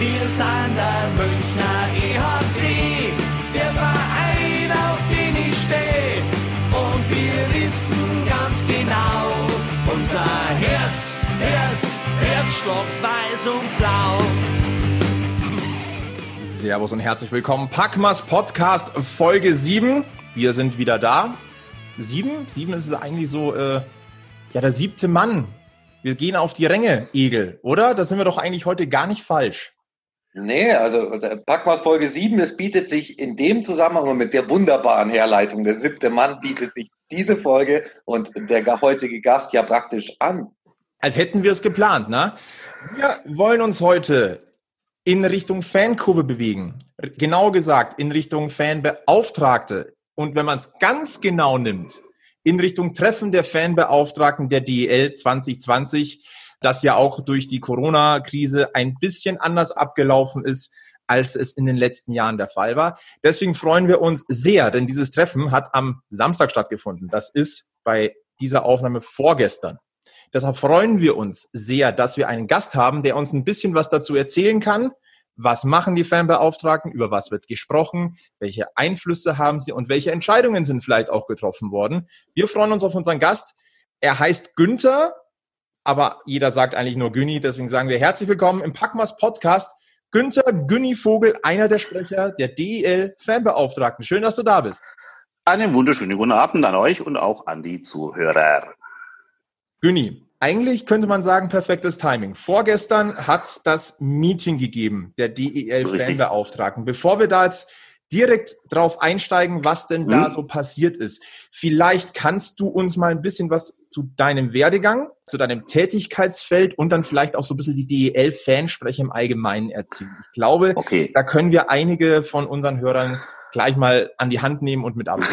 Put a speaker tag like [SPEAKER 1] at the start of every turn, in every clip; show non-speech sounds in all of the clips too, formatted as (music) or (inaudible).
[SPEAKER 1] Wir sind der Münchner EHC, der Verein, auf den ich stehe. Und wir wissen ganz genau, unser Herz, Herz, Herzstock weiß und blau.
[SPEAKER 2] Servus und herzlich willkommen. Packmas Podcast Folge 7. Wir sind wieder da. Sieben? Sieben ist es eigentlich so, äh, ja, der siebte Mann. Wir gehen auf die Ränge, Egel, oder? Da sind wir doch eigentlich heute gar nicht falsch.
[SPEAKER 3] Nee, also Packmas Folge 7, es bietet sich in dem Zusammenhang mit der wunderbaren Herleitung, der siebte Mann bietet sich diese Folge und der heutige Gast ja praktisch an.
[SPEAKER 2] Als hätten wir es geplant, ne? Wir wollen uns heute in Richtung Fankurve bewegen. Genau gesagt, in Richtung Fanbeauftragte. Und wenn man es ganz genau nimmt, in Richtung Treffen der Fanbeauftragten der DEL 2020, das ja auch durch die Corona-Krise ein bisschen anders abgelaufen ist, als es in den letzten Jahren der Fall war. Deswegen freuen wir uns sehr, denn dieses Treffen hat am Samstag stattgefunden. Das ist bei dieser Aufnahme vorgestern. Deshalb freuen wir uns sehr, dass wir einen Gast haben, der uns ein bisschen was dazu erzählen kann. Was machen die Fanbeauftragten? Über was wird gesprochen? Welche Einflüsse haben sie und welche Entscheidungen sind vielleicht auch getroffen worden? Wir freuen uns auf unseren Gast. Er heißt Günther aber jeder sagt eigentlich nur Günni. Deswegen sagen wir herzlich willkommen im Packmas Podcast. Günther Günni Vogel, einer der Sprecher der DEL Fanbeauftragten. Schön, dass du da bist.
[SPEAKER 4] Einen wunderschönen guten Abend an euch und auch an die Zuhörer.
[SPEAKER 2] Günni, eigentlich könnte man sagen, perfektes Timing. Vorgestern hat es das Meeting gegeben der DEL Fanbeauftragten. Bevor wir da jetzt direkt drauf einsteigen, was denn da hm? so passiert ist. Vielleicht kannst du uns mal ein bisschen was zu deinem Werdegang, zu deinem Tätigkeitsfeld und dann vielleicht auch so ein bisschen die DEL-Fansprecher im Allgemeinen erzählen. Ich glaube, okay. da können wir einige von unseren Hörern gleich mal an die Hand nehmen und mit ab. (laughs)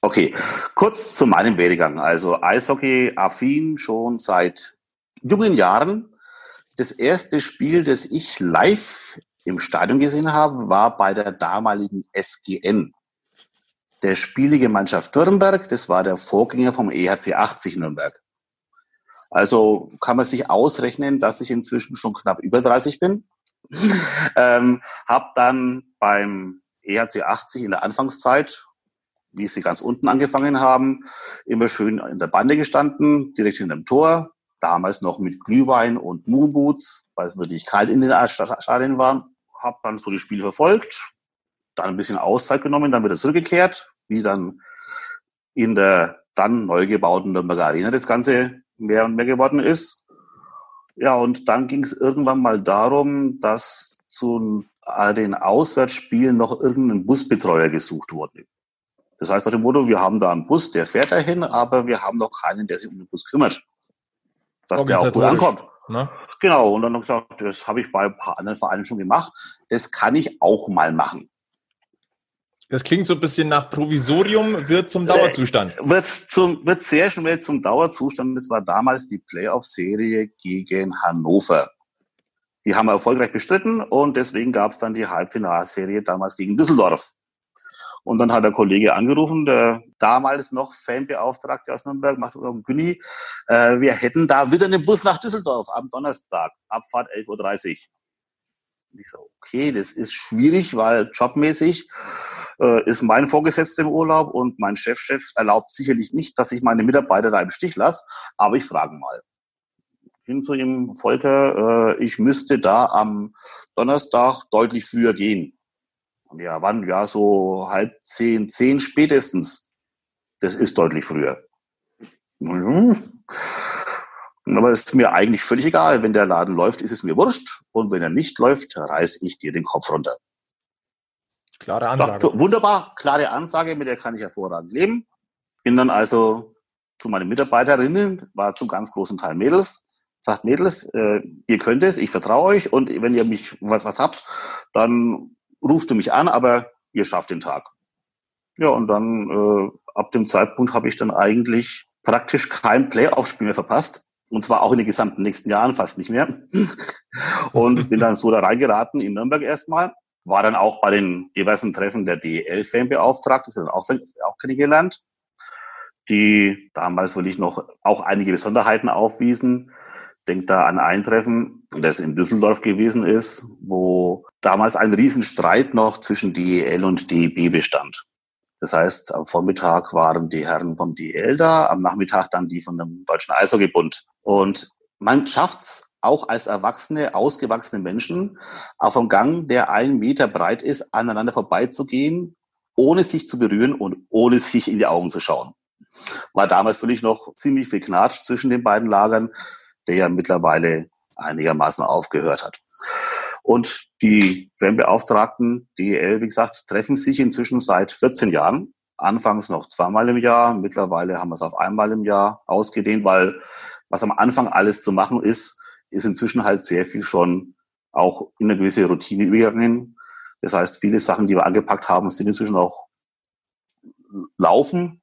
[SPEAKER 4] Okay, kurz zu meinem Werdegang. Also Eishockey-affin schon seit jungen Jahren. Das erste Spiel, das ich live im Stadion gesehen habe, war bei der damaligen SGN. Der spielige Mannschaft Nürnberg, das war der Vorgänger vom EHC 80 Nürnberg. Also kann man sich ausrechnen, dass ich inzwischen schon knapp über 30 bin. (laughs) ähm, hab dann beim EHC 80 in der Anfangszeit, wie sie ganz unten angefangen haben, immer schön in der Bande gestanden, direkt in dem Tor. Damals noch mit Glühwein und Moonboots, weil es wirklich kalt in den Stadien war habe dann so das Spiel verfolgt, dann ein bisschen Auszeit genommen, dann wieder zurückgekehrt, wie dann in der dann neu gebauten Nürnberger Arena das Ganze mehr und mehr geworden ist. Ja, und dann ging es irgendwann mal darum, dass zu den Auswärtsspielen noch irgendein Busbetreuer gesucht wurde. Das heißt nach dem Motto, wir haben da einen Bus, der fährt dahin, aber wir haben noch keinen, der sich um den Bus kümmert. Dass der auch gut ankommt. Ne? Genau, und dann habe ich gesagt, das habe ich bei ein paar anderen Vereinen schon gemacht. Das kann ich auch mal machen.
[SPEAKER 2] Das klingt so ein bisschen nach Provisorium, wird zum Dauerzustand.
[SPEAKER 4] Äh, wird, zum, wird sehr schnell zum Dauerzustand. Das war damals die Playoff-Serie gegen Hannover. Die haben wir erfolgreich bestritten und deswegen gab es dann die Halbfinalserie damals gegen Düsseldorf. Und dann hat der Kollege angerufen, der damals noch Fanbeauftragte aus Nürnberg, macht Günni, äh, wir hätten da wieder einen Bus nach Düsseldorf am Donnerstag, Abfahrt 11.30 Uhr. Ich so, okay, das ist schwierig, weil jobmäßig äh, ist mein Vorgesetzter im Urlaub und mein Chefchef -Chef erlaubt sicherlich nicht, dass ich meine Mitarbeiter da im Stich lasse, aber ich frage mal. Hin zu ihm, Volker, äh, ich müsste da am Donnerstag deutlich früher gehen. Ja, wann? Ja, so halb zehn, zehn spätestens. Das ist deutlich früher. Mhm. Aber es ist mir eigentlich völlig egal. Wenn der Laden läuft, ist es mir wurscht. Und wenn er nicht läuft, reiß ich dir den Kopf runter.
[SPEAKER 2] Klare Ansage.
[SPEAKER 4] Doch, wunderbar, klare Ansage, mit der kann ich hervorragend leben. Bin dann also zu meinen Mitarbeiterinnen, war zum ganz großen Teil Mädels, sagt Mädels, äh, ihr könnt es, ich vertraue euch und wenn ihr mich was was habt, dann rufte mich an, aber ihr schafft den Tag. Ja, und dann äh, ab dem Zeitpunkt habe ich dann eigentlich praktisch kein Playoff-Spiel mehr verpasst. Und zwar auch in den gesamten nächsten Jahren fast nicht mehr. (laughs) und bin dann so da reingeraten in Nürnberg erstmal. War dann auch bei den diversen Treffen der DEL-Fan beauftragt, das hat auch, auch kennengelernt. Die damals will ich noch auch einige Besonderheiten aufwiesen. Denke da an ein Treffen, das in Düsseldorf gewesen ist, wo damals ein Riesenstreit noch zwischen DEL und DEB bestand. Das heißt, am Vormittag waren die Herren vom DEL da, am Nachmittag dann die von dem Deutschen Eishockeybund. Und man schafft's auch als erwachsene, ausgewachsene Menschen auf einem Gang, der einen Meter breit ist, aneinander vorbeizugehen, ohne sich zu berühren und ohne sich in die Augen zu schauen. War damals völlig noch ziemlich viel Knatsch zwischen den beiden Lagern, der ja mittlerweile einigermaßen aufgehört hat. Und die Fanbeauftragten, DEL, wie gesagt, treffen sich inzwischen seit 14 Jahren. Anfangs noch zweimal im Jahr. Mittlerweile haben wir es auf einmal im Jahr ausgedehnt, weil was am Anfang alles zu machen ist, ist inzwischen halt sehr viel schon auch in eine gewisse Routine übergegangen. Das heißt, viele Sachen, die wir angepackt haben, sind inzwischen auch laufen.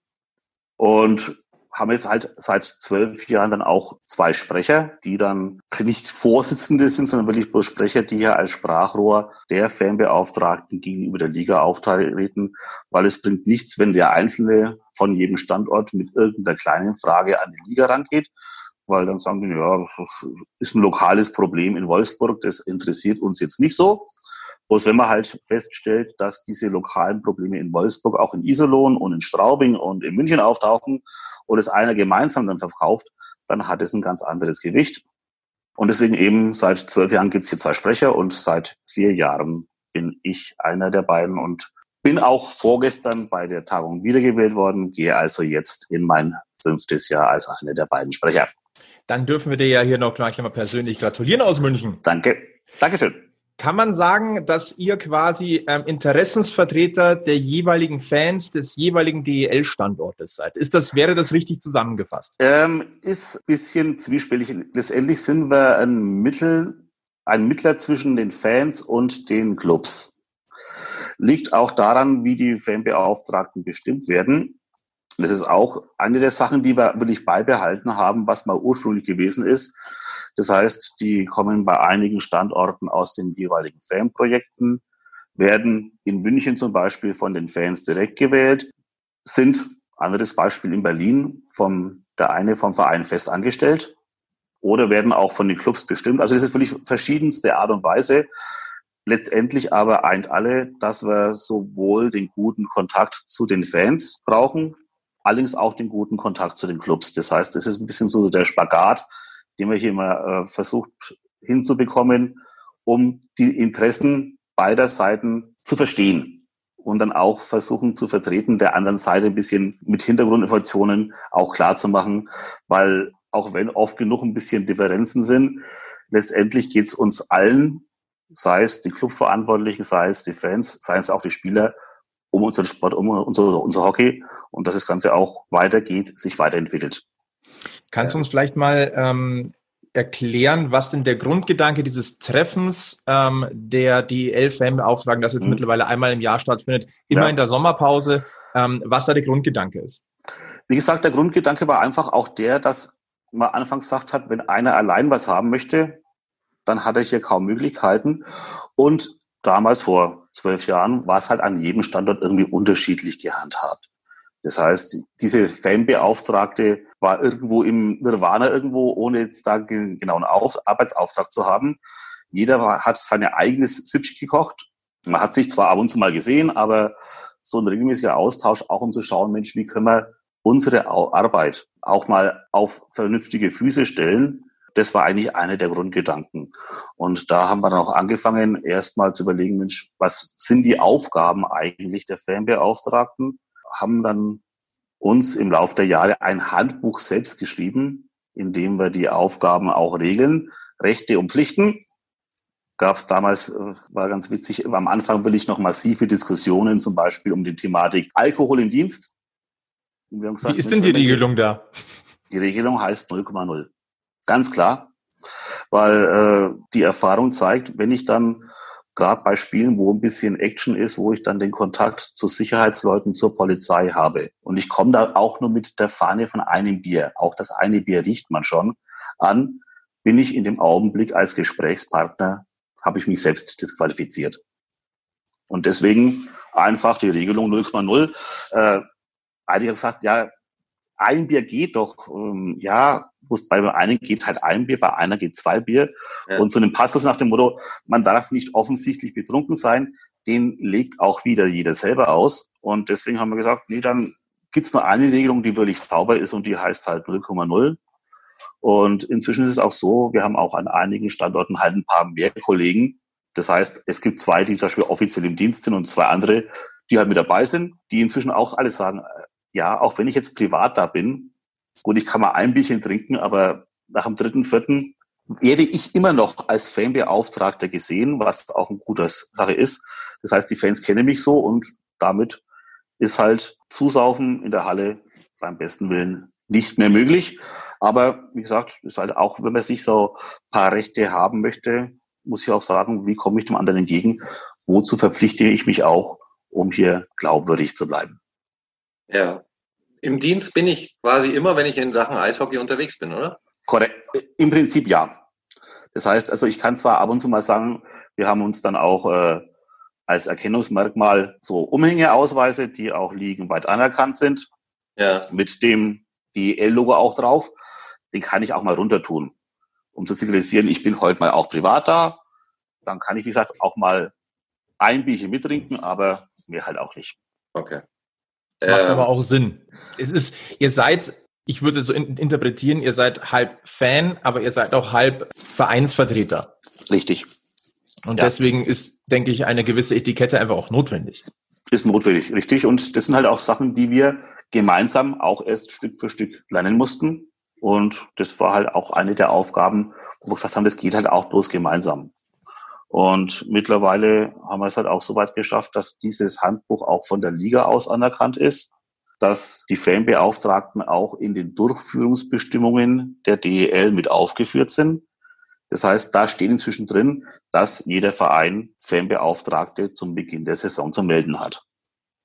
[SPEAKER 4] Und haben jetzt halt seit zwölf Jahren dann auch zwei Sprecher, die dann nicht Vorsitzende sind, sondern wirklich bloß Sprecher, die ja als Sprachrohr der Fanbeauftragten gegenüber der Liga auftreten, weil es bringt nichts, wenn der Einzelne von jedem Standort mit irgendeiner kleinen Frage an die Liga rangeht, weil dann sagen die, ja, das ist ein lokales Problem in Wolfsburg, das interessiert uns jetzt nicht so. Bloß wenn man halt feststellt, dass diese lokalen Probleme in Wolfsburg auch in Iserlohn und in Straubing und in München auftauchen und es einer gemeinsam dann verkauft, dann hat es ein ganz anderes Gewicht. Und deswegen eben seit zwölf Jahren gibt es hier zwei Sprecher und seit vier Jahren bin ich einer der beiden und bin auch vorgestern bei der Tagung wiedergewählt worden, gehe also jetzt in mein fünftes Jahr als einer der beiden Sprecher.
[SPEAKER 2] Dann dürfen wir dir ja hier noch gleich mal persönlich gratulieren aus München.
[SPEAKER 4] Danke. Dankeschön.
[SPEAKER 2] Kann man sagen, dass ihr quasi ähm, Interessensvertreter der jeweiligen Fans des jeweiligen DEL-Standortes seid? Ist das, wäre das richtig zusammengefasst?
[SPEAKER 4] Ähm, ist ein bisschen zwiespältig. Letztendlich sind wir ein Mittel, ein Mittler zwischen den Fans und den Clubs. Liegt auch daran, wie die Fanbeauftragten bestimmt werden. Das ist auch eine der Sachen, die wir wirklich beibehalten haben, was mal ursprünglich gewesen ist. Das heißt, die kommen bei einigen Standorten aus den jeweiligen Fanprojekten, werden in München zum Beispiel von den Fans direkt gewählt, sind, anderes Beispiel in Berlin, vom, der eine vom Verein fest angestellt oder werden auch von den Clubs bestimmt. Also das ist völlig verschiedenste Art und Weise. Letztendlich aber eint alle, dass wir sowohl den guten Kontakt zu den Fans brauchen, allerdings auch den guten Kontakt zu den Clubs. Das heißt, das ist ein bisschen so der Spagat, den wir hier immer äh, versucht hinzubekommen, um die Interessen beider Seiten zu verstehen und dann auch versuchen zu vertreten, der anderen Seite ein bisschen mit Hintergrundinformationen auch klar zu machen, weil auch wenn oft genug ein bisschen Differenzen sind, letztendlich geht es uns allen, sei es die Clubverantwortlichen, sei es die Fans, sei es auch die Spieler, um unseren Sport, um unser, unser Hockey und dass das Ganze auch weitergeht, sich weiterentwickelt.
[SPEAKER 2] Kannst du uns vielleicht mal ähm, erklären, was denn der Grundgedanke dieses Treffens ähm, der DEL-Fan beauftragen, das jetzt mhm. mittlerweile einmal im Jahr stattfindet, immer ja. in der Sommerpause, ähm, was da der Grundgedanke ist?
[SPEAKER 4] Wie gesagt, der Grundgedanke war einfach auch der, dass man anfangs gesagt hat, wenn einer allein was haben möchte, dann hat er hier kaum Möglichkeiten. Und damals vor zwölf Jahren war es halt an jedem Standort irgendwie unterschiedlich gehandhabt. Das heißt, diese Fanbeauftragte war irgendwo im Nirvana irgendwo, ohne jetzt da einen genauen Auf Arbeitsauftrag zu haben. Jeder hat seine eigenes Süppchen gekocht. Man hat sich zwar ab und zu mal gesehen, aber so ein regelmäßiger Austausch, auch um zu schauen, Mensch, wie können wir unsere Arbeit auch mal auf vernünftige Füße stellen, das war eigentlich einer der Grundgedanken. Und da haben wir dann auch angefangen, erstmal zu überlegen, Mensch, was sind die Aufgaben eigentlich der Fanbeauftragten? haben dann uns im Laufe der Jahre ein Handbuch selbst geschrieben, in dem wir die Aufgaben auch regeln, Rechte und Pflichten. Gab es damals, äh, war ganz witzig, am Anfang will ich noch massive Diskussionen, zum Beispiel um die Thematik Alkohol im Dienst.
[SPEAKER 2] Gesagt, Wie ist denn die Regelung da?
[SPEAKER 4] Die Regelung heißt 0,0. Ganz klar, weil äh, die Erfahrung zeigt, wenn ich dann gerade bei Spielen, wo ein bisschen Action ist, wo ich dann den Kontakt zu Sicherheitsleuten, zur Polizei habe. Und ich komme da auch nur mit der Fahne von einem Bier. Auch das eine Bier riecht man schon an. Bin ich in dem Augenblick als Gesprächspartner, habe ich mich selbst disqualifiziert. Und deswegen einfach die Regelung 0,0. Äh, einige haben gesagt, ja, ein Bier geht doch. Ähm, ja, bei einem geht halt ein Bier, bei einer geht zwei Bier. Ja. Und so einem Passus nach dem Motto, man darf nicht offensichtlich betrunken sein, den legt auch wieder jeder selber aus. Und deswegen haben wir gesagt, nee, dann gibt's nur eine Regelung, die wirklich sauber ist und die heißt halt 0,0. Und inzwischen ist es auch so, wir haben auch an einigen Standorten halt ein paar mehr Kollegen. Das heißt, es gibt zwei, die zum Beispiel offiziell im Dienst sind und zwei andere, die halt mit dabei sind, die inzwischen auch alle sagen, ja, auch wenn ich jetzt privat da bin, gut, ich kann mal ein Bierchen trinken, aber nach dem dritten, vierten werde ich immer noch als Fanbeauftragter gesehen, was auch eine gute Sache ist. Das heißt, die Fans kennen mich so und damit ist halt Zusaufen in der Halle beim besten Willen nicht mehr möglich. Aber wie gesagt, ist halt auch, wenn man sich so paar Rechte haben möchte, muss ich auch sagen, wie komme ich dem anderen entgegen? Wozu verpflichte ich mich auch, um hier glaubwürdig zu bleiben?
[SPEAKER 3] Ja. Im Dienst bin ich quasi immer, wenn ich in Sachen Eishockey unterwegs bin, oder?
[SPEAKER 4] Korrekt. Im Prinzip ja. Das heißt, also ich kann zwar ab und zu mal sagen, wir haben uns dann auch äh, als Erkennungsmerkmal so Umhängeausweise, die auch liegenweit anerkannt sind, ja. mit dem DL-Logo auch drauf. Den kann ich auch mal runter tun, um zu signalisieren, ich bin heute mal auch privat da. Dann kann ich, wie gesagt, auch mal ein Bierchen mittrinken, aber mehr halt auch nicht.
[SPEAKER 3] Okay.
[SPEAKER 2] Macht ähm, aber auch Sinn. Es ist, ihr seid, ich würde so in, interpretieren, ihr seid halb Fan, aber ihr seid auch halb Vereinsvertreter.
[SPEAKER 4] Richtig.
[SPEAKER 2] Und ja. deswegen ist, denke ich, eine gewisse Etikette einfach auch notwendig.
[SPEAKER 4] Ist notwendig, richtig. Und das sind halt auch Sachen, die wir gemeinsam auch erst Stück für Stück lernen mussten. Und das war halt auch eine der Aufgaben, wo wir gesagt haben, das geht halt auch bloß gemeinsam. Und mittlerweile haben wir es halt auch so weit geschafft, dass dieses Handbuch auch von der Liga aus anerkannt ist, dass die Fanbeauftragten auch in den Durchführungsbestimmungen der DEL mit aufgeführt sind. Das heißt, da steht inzwischen drin, dass jeder Verein Fanbeauftragte zum Beginn der Saison zu melden hat.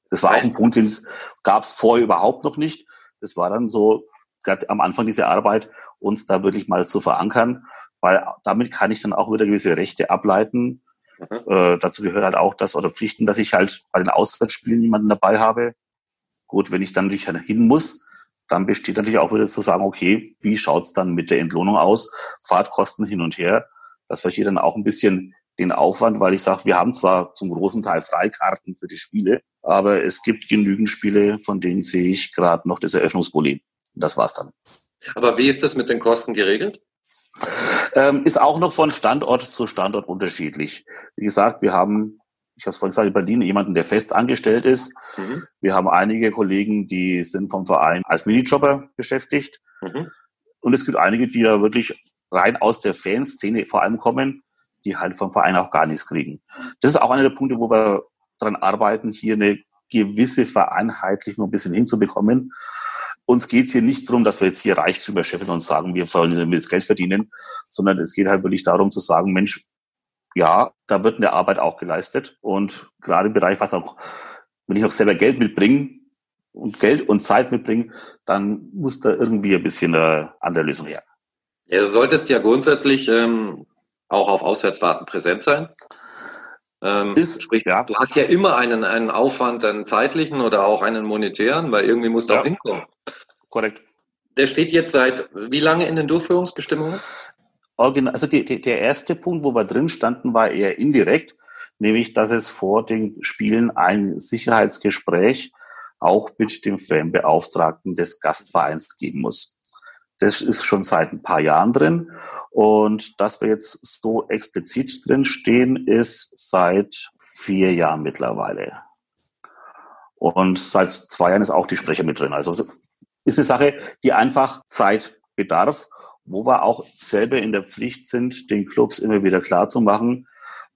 [SPEAKER 4] Das war auch ein Punkt, den es gab es vorher überhaupt noch nicht. Das war dann so, gerade am Anfang dieser Arbeit, uns da wirklich mal zu verankern weil damit kann ich dann auch wieder gewisse Rechte ableiten. Mhm. Äh, dazu gehört halt auch das oder Pflichten, dass ich halt bei den Auswärtsspielen jemanden dabei habe. Gut, wenn ich dann natürlich hin muss, dann besteht natürlich auch wieder zu sagen, okay, wie schaut's dann mit der Entlohnung aus? Fahrtkosten hin und her. Das hier dann auch ein bisschen den Aufwand, weil ich sage, wir haben zwar zum großen Teil Freikarten für die Spiele, aber es gibt genügend Spiele, von denen sehe ich gerade noch das Eröffnungsproblem. Und das war's dann.
[SPEAKER 3] Aber wie ist das mit den Kosten geregelt?
[SPEAKER 4] Ähm, ist auch noch von Standort zu Standort unterschiedlich. Wie gesagt, wir haben, ich habe es vorhin gesagt, in Berlin jemanden, der fest angestellt ist. Mhm. Wir haben einige Kollegen, die sind vom Verein als Minijobber beschäftigt. Mhm. Und es gibt einige, die da wirklich rein aus der Fanszene vor allem kommen, die halt vom Verein auch gar nichts kriegen. Das ist auch einer der Punkte, wo wir daran arbeiten, hier eine gewisse Vereinheitlichung ein bisschen hinzubekommen uns geht es hier nicht darum, dass wir jetzt hier Reichtümer scheffeln und sagen, wir wollen das Geld verdienen, sondern es geht halt wirklich darum zu sagen, Mensch, ja, da wird eine Arbeit auch geleistet. Und gerade im Bereich, was auch, wenn ich noch selber Geld mitbringe und Geld und Zeit mitbringe, dann muss da irgendwie ein bisschen eine andere Lösung her.
[SPEAKER 3] Ja, du solltest ja grundsätzlich ähm, auch auf Auswärtsfahrten präsent sein. Ähm, ist, sprich, ja. du hast ja immer einen, einen Aufwand, einen zeitlichen oder auch einen monetären, weil irgendwie musst du ja. auch hinkommen.
[SPEAKER 4] Korrekt.
[SPEAKER 3] Der steht jetzt seit wie lange in den Durchführungsbestimmungen?
[SPEAKER 4] Also die, die, der erste Punkt, wo wir drin standen, war eher indirekt, nämlich dass es vor den Spielen ein Sicherheitsgespräch auch mit dem Fanbeauftragten des Gastvereins geben muss. Das ist schon seit ein paar Jahren drin. Und dass wir jetzt so explizit drin stehen, ist seit vier Jahren mittlerweile. Und seit zwei Jahren ist auch die Sprecher mit drin. Also ist eine Sache, die einfach Zeit bedarf, wo wir auch selber in der Pflicht sind, den Clubs immer wieder klar zu machen,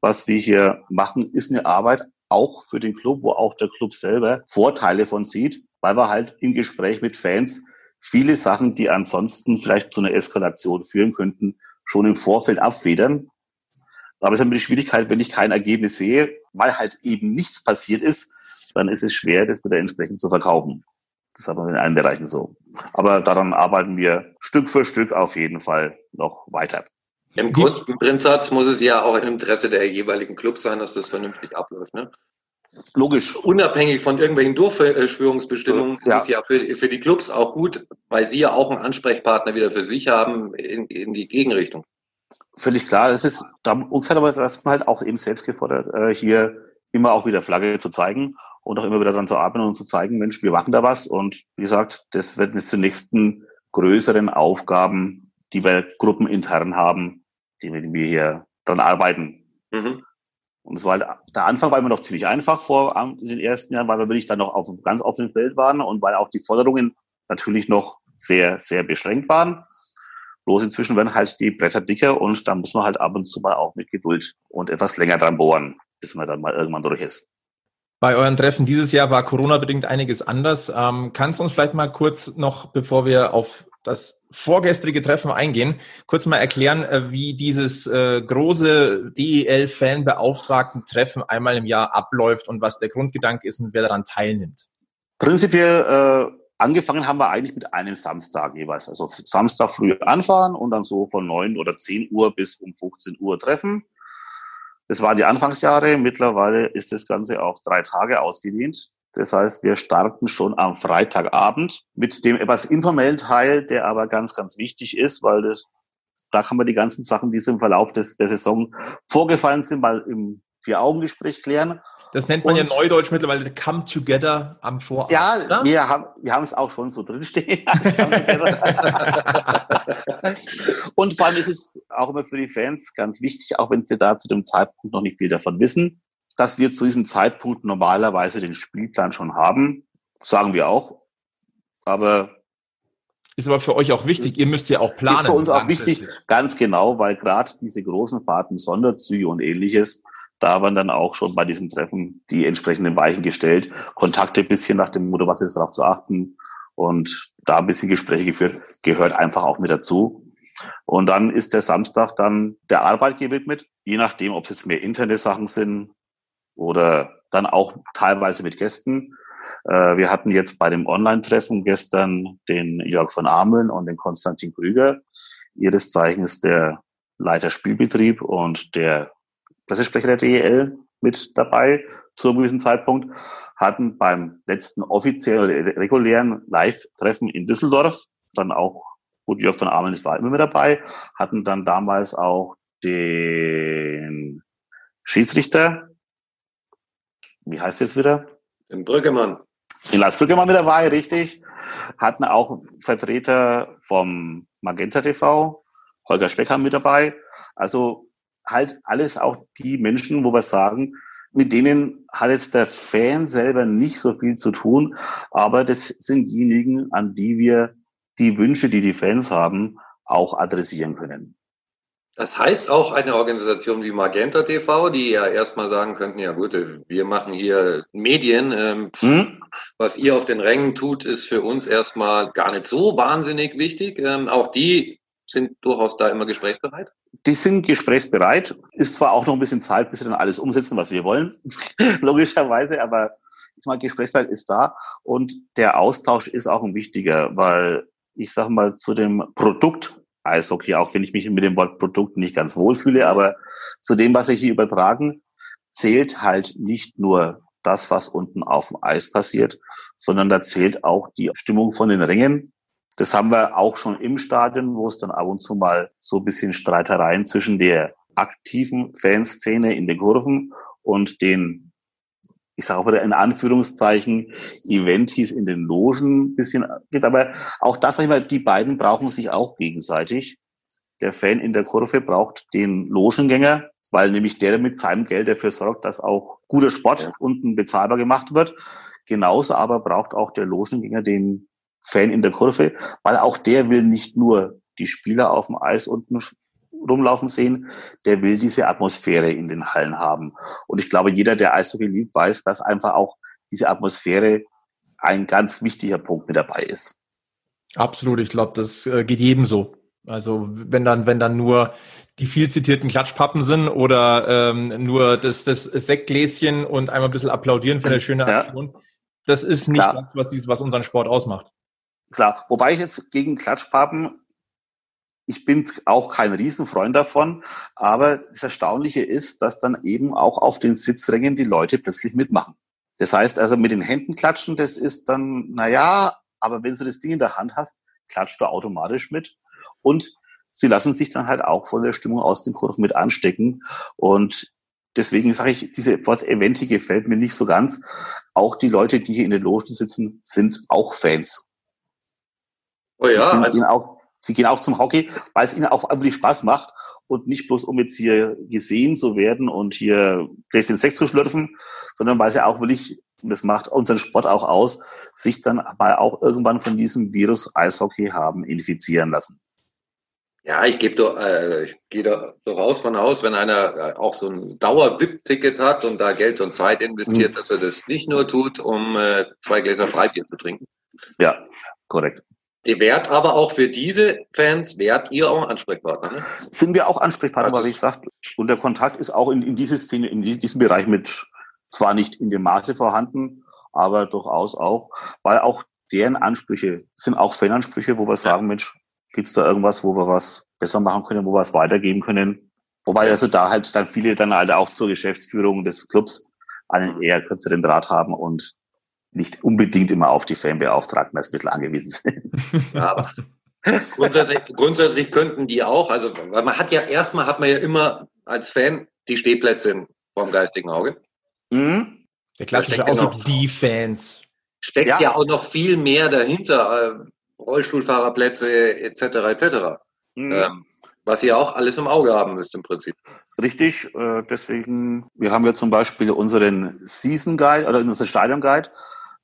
[SPEAKER 4] was wir hier machen, ist eine Arbeit auch für den Club, wo auch der Club selber Vorteile von sieht, weil wir halt im Gespräch mit Fans viele Sachen, die ansonsten vielleicht zu einer Eskalation führen könnten, schon im Vorfeld abfedern. Aber es ist die Schwierigkeit, wenn ich kein Ergebnis sehe, weil halt eben nichts passiert ist, dann ist es schwer, das wieder entsprechend zu verkaufen. Das haben wir in allen Bereichen so. Aber daran arbeiten wir Stück für Stück auf jeden Fall noch weiter.
[SPEAKER 3] Im, Grund, Im Grundsatz muss es ja auch im Interesse der jeweiligen Clubs sein, dass das vernünftig abläuft. Ne? Logisch. Unabhängig von irgendwelchen Durchführungsbestimmungen ja. ist es ja für, für die Clubs auch gut, weil sie ja auch einen Ansprechpartner wieder für sich haben in, in die Gegenrichtung.
[SPEAKER 4] Völlig klar. Das ist, da uns hat aber das halt auch eben selbst gefordert, äh, hier immer auch wieder Flagge zu zeigen und auch immer wieder dran zu arbeiten und zu zeigen, Mensch, wir machen da was. Und wie gesagt, das wird jetzt zu nächsten größeren Aufgaben, die wir gruppenintern haben, die wir hier dran arbeiten. Mhm. Und es war halt, der Anfang war immer noch ziemlich einfach vor in den ersten Jahren, weil wir wirklich dann noch auf ganz offenen Feld waren und weil auch die Forderungen natürlich noch sehr, sehr beschränkt waren. Bloß inzwischen werden halt die Bretter dicker und da muss man halt ab und zu mal auch mit Geduld und etwas länger dran bohren, bis man dann mal irgendwann durch ist.
[SPEAKER 2] Bei euren Treffen dieses Jahr war Corona-bedingt einiges anders. Ähm, kannst du uns vielleicht mal kurz noch, bevor wir auf das vorgestrige Treffen eingehen, kurz mal erklären, äh, wie dieses äh, große DEL-Fanbeauftragten-Treffen einmal im Jahr abläuft und was der Grundgedanke ist und wer daran teilnimmt?
[SPEAKER 4] Prinzipiell äh, angefangen haben wir eigentlich mit einem Samstag jeweils. Also Samstag früh anfahren und dann so von neun oder zehn Uhr bis um 15 Uhr treffen. Das waren die Anfangsjahre. Mittlerweile ist das Ganze auf drei Tage ausgedehnt. Das heißt, wir starten schon am Freitagabend mit dem etwas informellen Teil, der aber ganz, ganz wichtig ist, weil das, da kann man die ganzen Sachen, die so im Verlauf des, der Saison vorgefallen sind, mal im Vier-Augen-Gespräch klären.
[SPEAKER 2] Das nennt man und, ja neudeutsch mittlerweile Come Together am Vorabend.
[SPEAKER 4] Ja, oder? wir haben, wir haben es auch schon so drinstehen. (laughs) (laughs) und vor allem ist es auch immer für die Fans ganz wichtig, auch wenn sie da zu dem Zeitpunkt noch nicht viel davon wissen, dass wir zu diesem Zeitpunkt normalerweise den Spielplan schon haben. Sagen wir auch. Aber
[SPEAKER 2] ist aber für euch auch wichtig, ihr müsst ja auch planen. Ist
[SPEAKER 4] für uns auch wichtig, ganz genau, weil gerade diese großen Fahrten, Sonderzüge und ähnliches, da waren dann auch schon bei diesem Treffen die entsprechenden Weichen gestellt, Kontakte ein bisschen nach dem Motto, was ist darauf zu achten und da ein bisschen Gespräche geführt, gehört einfach auch mit dazu. Und dann ist der Samstag dann der Arbeit gewidmet, je nachdem, ob es jetzt mehr Internetsachen sind oder dann auch teilweise mit Gästen. Äh, wir hatten jetzt bei dem Online-Treffen gestern den Jörg von Ameln und den Konstantin Krüger. Ihres Zeichens der Leiter Spielbetrieb und der Pressesprecher der DEL mit dabei zu einem gewissen Zeitpunkt, hatten beim letzten offiziellen regulären Live-Treffen in Düsseldorf dann auch, gut, Jörg von Ameln war immer mit dabei, hatten dann damals auch den Schiedsrichter wie heißt jetzt wieder?
[SPEAKER 3] Den Brüggemann.
[SPEAKER 4] Den Lars Brüggemann mit dabei, richtig. Hatten auch Vertreter vom Magenta TV, Holger Specker mit dabei. Also halt alles auch die Menschen, wo wir sagen, mit denen hat jetzt der Fan selber nicht so viel zu tun, aber das sind diejenigen, an die wir die Wünsche, die die Fans haben, auch adressieren können.
[SPEAKER 3] Das heißt auch eine Organisation wie Magenta TV, die ja erstmal sagen könnten, ja gut, wir machen hier Medien. Ähm, hm? Was ihr auf den Rängen tut, ist für uns erstmal gar nicht so wahnsinnig wichtig. Ähm, auch die sind durchaus da immer gesprächsbereit.
[SPEAKER 4] Die sind gesprächsbereit. Ist zwar auch noch ein bisschen Zeit, bis sie dann alles umsetzen, was wir wollen, (laughs) logischerweise, aber ich mal, gesprächsbereit ist da und der Austausch ist auch ein wichtiger, weil ich sage mal zu dem Produkt Eishockey, auch wenn ich mich mit dem Wort Produkt nicht ganz wohlfühle, aber zu dem, was ich hier übertragen, zählt halt nicht nur das, was unten auf dem Eis passiert, sondern da zählt auch die Stimmung von den Ringen. Das haben wir auch schon im Stadion, wo es dann ab und zu mal so ein bisschen Streitereien zwischen der aktiven Fanszene in den Kurven und den ich sage auch wieder in Anführungszeichen, Eventis in den Logen ein bisschen gibt. Aber auch das, sag ich mal, die beiden brauchen sich auch gegenseitig. Der Fan in der Kurve braucht den Logengänger, weil nämlich der mit seinem Geld dafür sorgt, dass auch guter Sport ja. unten bezahlbar gemacht wird. Genauso aber braucht auch der Logengänger den Fan in der Kurve, weil auch der will nicht nur die Spieler auf dem Eis unten rumlaufen sehen, der will diese Atmosphäre in den Hallen haben. Und ich glaube, jeder, der Eishockey liebt, weiß, dass einfach auch diese Atmosphäre ein ganz wichtiger Punkt mit dabei ist.
[SPEAKER 2] Absolut, ich glaube, das äh, geht jedem so. Also wenn dann, wenn dann nur die viel zitierten Klatschpappen sind oder ähm, nur das, das Sektgläschen und einmal ein bisschen applaudieren für eine schöne Aktion, ja. das ist nicht Klar. das, was, was unseren Sport ausmacht.
[SPEAKER 4] Klar, wobei ich jetzt gegen Klatschpappen ich bin auch kein Riesenfreund davon, aber das Erstaunliche ist, dass dann eben auch auf den Sitzrängen die Leute plötzlich mitmachen. Das heißt also, mit den Händen klatschen, das ist dann, naja, aber wenn du das Ding in der Hand hast, klatscht du automatisch mit. Und sie lassen sich dann halt auch von der Stimmung aus dem Kurven mit anstecken. Und deswegen sage ich, diese Wort Eventi gefällt mir nicht so ganz. Auch die Leute, die hier in den Logen sitzen, sind auch Fans. Oh ja. Die, also auch, die gehen auch zum Hockey, weil es ihnen auch wirklich Spaß macht und nicht bloß um jetzt hier gesehen zu werden und hier Gläschen Sex zu schlürfen, sondern weil sie auch wirklich, und das macht unseren Sport auch aus, sich dann aber auch irgendwann von diesem Virus Eishockey haben infizieren lassen.
[SPEAKER 3] Ja, ich gebe doch, äh, ich gehe da durchaus von aus, wenn einer äh, auch so ein Dauer-VIP-Ticket hat und da Geld und Zeit investiert, mhm. dass er das nicht nur tut, um äh, zwei Gläser Freibier zu trinken.
[SPEAKER 4] Ja, korrekt.
[SPEAKER 3] Ihr wärt aber auch für diese Fans, wärt ihr auch Ansprechpartner? Ne?
[SPEAKER 4] Sind wir auch Ansprechpartner, also, wie gesagt. Und der Kontakt ist auch in, in diese Szene, in diesem Bereich mit, zwar nicht in dem Maße vorhanden, aber durchaus auch, weil auch deren Ansprüche sind auch Fanansprüche, wo wir sagen, Mensch, gibt's da irgendwas, wo wir was besser machen können, wo wir was weitergeben können? Wobei also da halt dann viele dann halt auch zur Geschäftsführung des Clubs einen eher kürzeren Draht haben und nicht unbedingt immer auf die Fanbeauftragten als Mittel angewiesen sind. (laughs)
[SPEAKER 3] Ja, aber grundsätzlich, grundsätzlich könnten die auch, also weil man hat ja erstmal hat man ja immer als Fan die Stehplätze vorm geistigen Auge.
[SPEAKER 2] Mhm. Der klassische Ausdruck, die Fans.
[SPEAKER 3] Steckt ja. ja. auch noch viel mehr dahinter, äh, Rollstuhlfahrerplätze etc. etc. Mhm. Ähm, was ihr auch alles im Auge haben müsst im Prinzip.
[SPEAKER 4] Richtig, äh, deswegen, wir haben ja zum Beispiel unseren Season Guide oder unseren Stadion Guide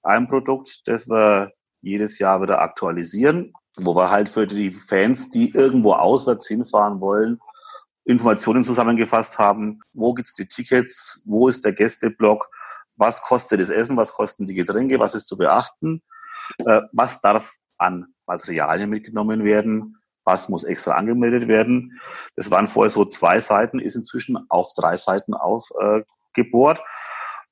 [SPEAKER 4] ein Produkt, das wir jedes Jahr wieder aktualisieren, wo wir halt für die Fans, die irgendwo auswärts hinfahren wollen, Informationen zusammengefasst haben. Wo gibt's die Tickets? Wo ist der Gästeblock? Was kostet das Essen? Was kosten die Getränke? Was ist zu beachten? Äh, was darf an Materialien mitgenommen werden? Was muss extra angemeldet werden? Das waren vorher so zwei Seiten, ist inzwischen auf drei Seiten aufgebohrt,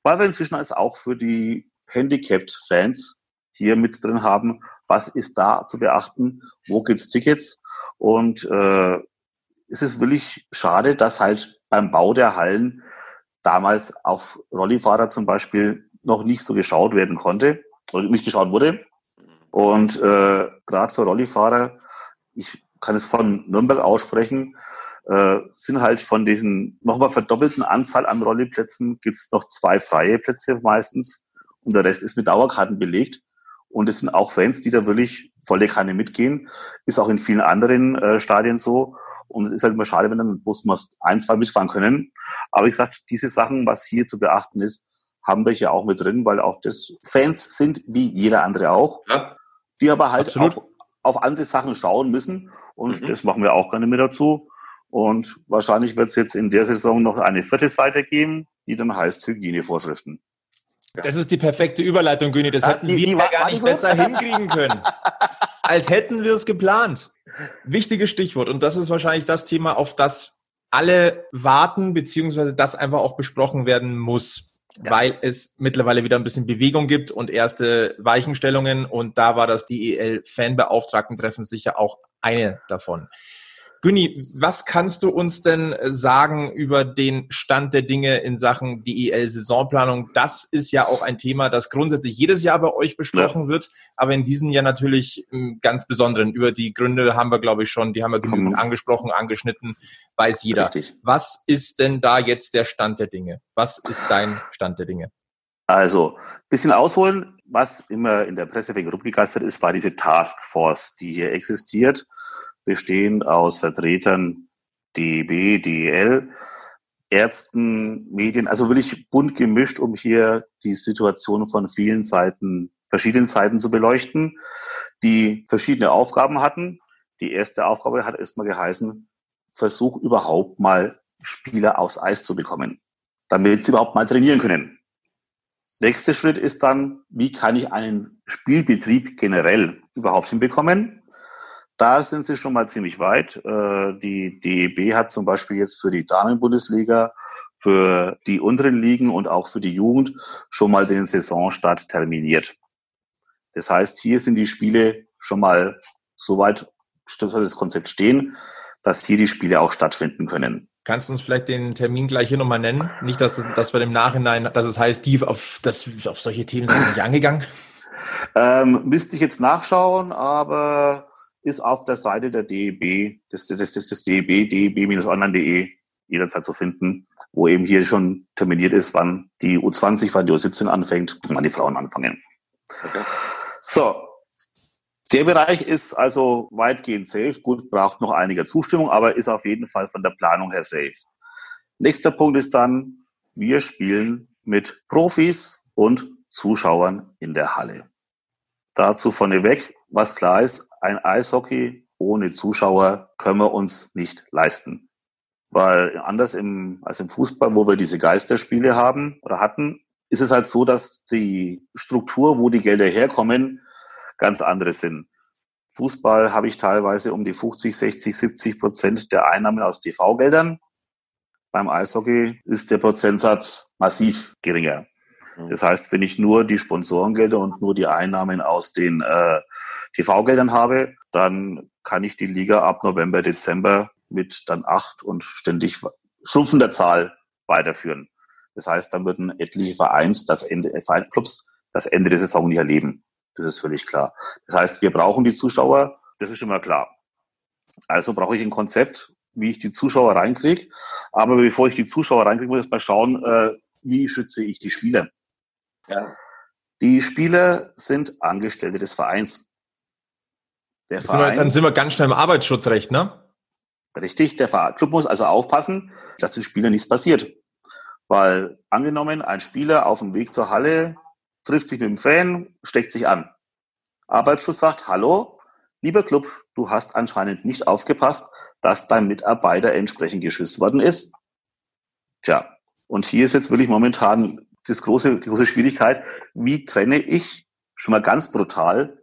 [SPEAKER 4] weil wir inzwischen als auch für die Handicapped-Fans hier mit drin haben. Was ist da zu beachten? Wo gibt's Tickets? Und äh, es ist wirklich schade, dass halt beim Bau der Hallen damals auf Rollifahrer zum Beispiel noch nicht so geschaut werden konnte oder nicht geschaut wurde. Und äh, gerade für Rollifahrer, ich kann es von Nürnberg aussprechen, äh, sind halt von diesen nochmal verdoppelten Anzahl an Rolliplätzen gibt's noch zwei freie Plätze meistens und der Rest ist mit Dauerkarten belegt. Und es sind auch Fans, die da wirklich volle Kanne mitgehen. Ist auch in vielen anderen äh, Stadien so. Und es ist halt immer schade, wenn dann bloß mal ein, zwei mitfahren können. Aber ich sag, diese Sachen, was hier zu beachten ist, haben wir hier auch mit drin, weil auch das Fans sind wie jeder andere auch, ja. die aber halt Absolut. auch auf andere Sachen schauen müssen. Und mhm. das machen wir auch gerne mit dazu. Und wahrscheinlich wird es jetzt in der Saison noch eine vierte Seite geben, die dann heißt Hygienevorschriften.
[SPEAKER 2] Das ist die perfekte Überleitung, Güni. Das hätten die, wir die war, gar nicht besser hinkriegen (laughs) können, als hätten wir es geplant. Wichtiges Stichwort. Und das ist wahrscheinlich das Thema, auf das alle warten, beziehungsweise das einfach auch besprochen werden muss, ja. weil es mittlerweile wieder ein bisschen Bewegung gibt und erste Weichenstellungen. Und da war das DEL-Fanbeauftragten-Treffen sicher auch eine davon. Günni, was kannst du uns denn äh, sagen über den Stand der Dinge in Sachen DEL-Saisonplanung? Das ist ja auch ein Thema, das grundsätzlich jedes Jahr bei euch besprochen wird, aber in diesem Jahr natürlich im ganz Besonderen. Über die Gründe haben wir, glaube ich, schon, die haben wir genügend angesprochen, angeschnitten, weiß jeder. Richtig. Was ist denn da jetzt der Stand der Dinge? Was ist dein Stand der Dinge?
[SPEAKER 4] Also, bisschen ausholen. Was immer in der Presse wegen rumgegeistert ist, war diese Taskforce, die hier existiert bestehend aus Vertretern DEB, DEL, Ärzten, Medien, also wirklich bunt gemischt, um hier die Situation von vielen Seiten, verschiedenen Seiten zu beleuchten, die verschiedene Aufgaben hatten. Die erste Aufgabe hat erstmal geheißen, Versuch überhaupt mal Spieler aufs Eis zu bekommen, damit sie überhaupt mal trainieren können. Nächster Schritt ist dann, wie kann ich einen Spielbetrieb generell überhaupt hinbekommen? Da sind sie schon mal ziemlich weit. Äh, die DEB hat zum Beispiel jetzt für die Damenbundesliga, für die unteren Ligen und auch für die Jugend schon mal den Saisonstart terminiert. Das heißt, hier sind die Spiele schon mal so weit, das Konzept stehen, dass hier die Spiele auch stattfinden können.
[SPEAKER 2] Kannst du uns vielleicht den Termin gleich hier nochmal nennen? Nicht, dass, das, dass wir im Nachhinein, dass es heißt, die auf, das, auf solche Themen sind nicht angegangen.
[SPEAKER 4] Ähm, müsste ich jetzt nachschauen, aber ist auf der Seite der DEB, des, des, des, des DEB, deb-online.de jederzeit zu finden, wo eben hier schon terminiert ist, wann die U20, wann die U17 anfängt und wann die Frauen anfangen. Okay. So, der Bereich ist also weitgehend safe. Gut, braucht noch einige Zustimmung, aber ist auf jeden Fall von der Planung her safe. Nächster Punkt ist dann, wir spielen mit Profis und Zuschauern in der Halle. Dazu vorneweg, was klar ist, ein Eishockey ohne Zuschauer können wir uns nicht leisten. Weil anders im, als im Fußball, wo wir diese Geisterspiele haben oder hatten, ist es halt so, dass die Struktur, wo die Gelder herkommen, ganz andere sind. Fußball habe ich teilweise um die 50, 60, 70 Prozent der Einnahmen aus TV-Geldern. Beim Eishockey ist der Prozentsatz massiv geringer. Mhm. Das heißt, wenn ich nur die Sponsorengelder und nur die Einnahmen aus den äh, TV-Geldern habe, dann kann ich die Liga ab November, Dezember mit dann acht und ständig schrumpfender Zahl weiterführen. Das heißt, dann würden etliche Vereins das Ende, äh, Clubs das Ende der Saison nicht erleben. Das ist völlig klar. Das heißt, wir brauchen die Zuschauer, das ist immer klar. Also brauche ich ein Konzept, wie ich die Zuschauer reinkriege. Aber bevor ich die Zuschauer reinkriege, muss ich mal schauen, äh, wie schütze ich die Spieler. Ja. Die Spieler sind Angestellte des Vereins.
[SPEAKER 2] Der Verein, dann sind wir ganz schnell im Arbeitsschutzrecht, ne?
[SPEAKER 4] Richtig, der Club muss also aufpassen, dass den Spielern nichts passiert. Weil angenommen, ein Spieler auf dem Weg zur Halle trifft sich mit dem Fan, steckt sich an. Arbeitsschutz sagt, hallo, lieber Club, du hast anscheinend nicht aufgepasst, dass dein Mitarbeiter entsprechend geschützt worden ist. Tja, und hier ist jetzt wirklich momentan das große, die große Schwierigkeit, wie trenne ich schon mal ganz brutal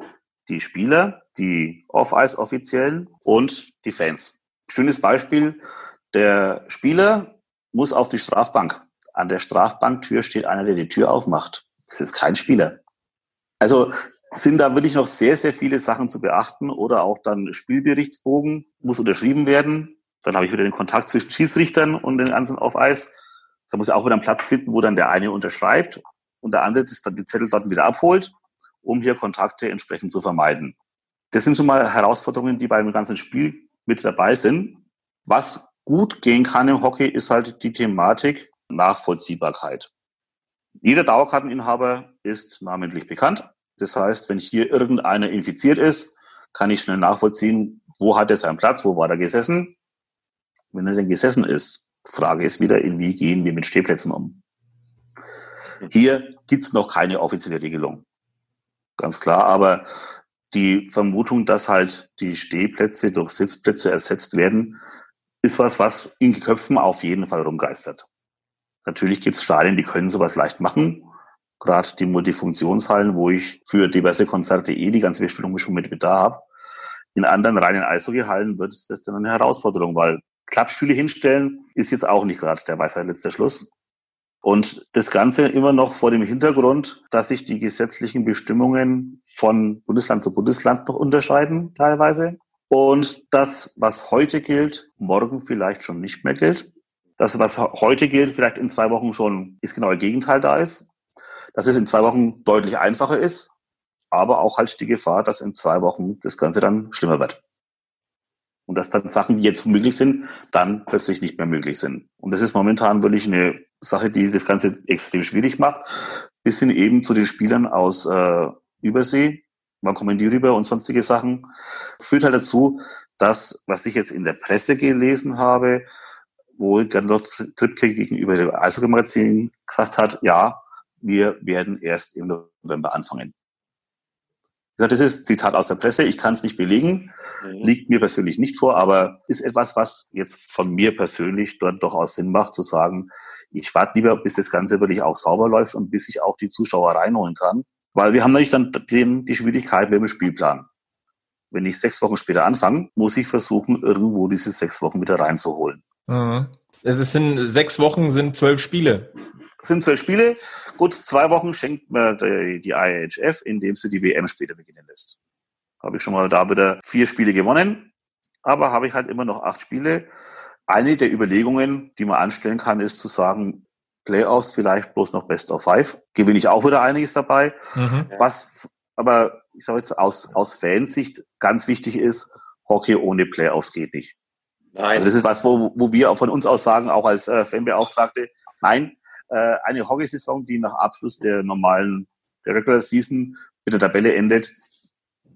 [SPEAKER 4] die Spieler, die Off-Ice-Offiziellen und die Fans. Schönes Beispiel, der Spieler muss auf die Strafbank. An der Strafbanktür steht einer, der die Tür aufmacht. Das ist kein Spieler. Also sind da wirklich noch sehr, sehr viele Sachen zu beachten oder auch dann Spielberichtsbogen muss unterschrieben werden. Dann habe ich wieder den Kontakt zwischen Schießrichtern und den ganzen auf Eis. Da muss ich auch wieder einen Platz finden, wo dann der eine unterschreibt und der andere das dann die Zettel dort wieder abholt, um hier Kontakte entsprechend zu vermeiden. Das sind schon mal Herausforderungen, die beim ganzen Spiel mit dabei sind. Was gut gehen kann im Hockey, ist halt die Thematik Nachvollziehbarkeit. Jeder Dauerkarteninhaber ist namentlich bekannt. Das heißt, wenn hier irgendeiner infiziert ist, kann ich schnell nachvollziehen, wo hat er seinen Platz, wo war er gesessen. Wenn er denn gesessen ist, Frage ist wieder, wie gehen wir mit Stehplätzen um? Hier gibt's noch keine offizielle Regelung. Ganz klar, aber die Vermutung, dass halt die Stehplätze durch Sitzplätze ersetzt werden, ist was, was in Köpfen auf jeden Fall rumgeistert. Natürlich gibt es Stadien, die können sowas leicht machen. Gerade die Multifunktionshallen, wo ich für diverse Konzerte eh die ganze Bestellung schon mit, da habe. In anderen reinen Eishockeyhallen wird es das dann eine Herausforderung, weil Klappstühle hinstellen ist jetzt auch nicht gerade der Weisheit letzter Schluss. Und das Ganze immer noch vor dem Hintergrund, dass sich die gesetzlichen Bestimmungen von Bundesland zu Bundesland noch unterscheiden teilweise. Und das, was heute gilt, morgen vielleicht schon nicht mehr gilt. Das, was heute gilt, vielleicht in zwei Wochen schon ist genau das Gegenteil da ist. Dass es in zwei Wochen deutlich einfacher ist, aber auch halt die Gefahr, dass in zwei Wochen das Ganze dann schlimmer wird. Und dass dann Sachen, die jetzt möglich sind, dann plötzlich nicht mehr möglich sind. Und das ist momentan wirklich eine Sache, die das Ganze extrem schwierig macht, bis hin eben zu den Spielern aus äh, Übersee. Wann kommen die rüber und sonstige Sachen? Führt halt dazu, dass, was ich jetzt in der Presse gelesen habe, wo Gernot Trippke gegenüber dem Eishockey-Magazin gesagt hat, ja, wir werden erst im November anfangen. Das ist Zitat aus der Presse, ich kann es nicht belegen, mhm. liegt mir persönlich nicht vor, aber ist etwas, was jetzt von mir persönlich dort durchaus Sinn macht, zu sagen, ich warte lieber, bis das Ganze wirklich auch sauber läuft und bis ich auch die Zuschauer reinholen kann. Weil wir haben natürlich dann die Schwierigkeit mit dem Spielplan. Wenn ich sechs Wochen später anfange, muss ich versuchen, irgendwo diese sechs Wochen wieder reinzuholen.
[SPEAKER 2] Mhm. Es sind sechs Wochen, sind zwölf Spiele.
[SPEAKER 4] Es sind zwölf Spiele. Gut, zwei Wochen schenkt mir die, die IHF, indem sie die WM später beginnen lässt. Habe ich schon mal da wieder vier Spiele gewonnen, aber habe ich halt immer noch acht Spiele. eine der Überlegungen, die man anstellen kann, ist zu sagen, Playoffs vielleicht bloß noch Best of Five. Gewinne ich auch wieder einiges dabei. Mhm. Was aber, ich sage jetzt, aus, aus Fansicht ganz wichtig ist, Hockey ohne Playoffs geht nicht. Nein. Also das ist was, wo, wo wir auch von uns aus sagen, auch als äh, Fanbeauftragte, nein, äh, eine Hockeysaison, die nach Abschluss der normalen der Regular Season mit der Tabelle endet,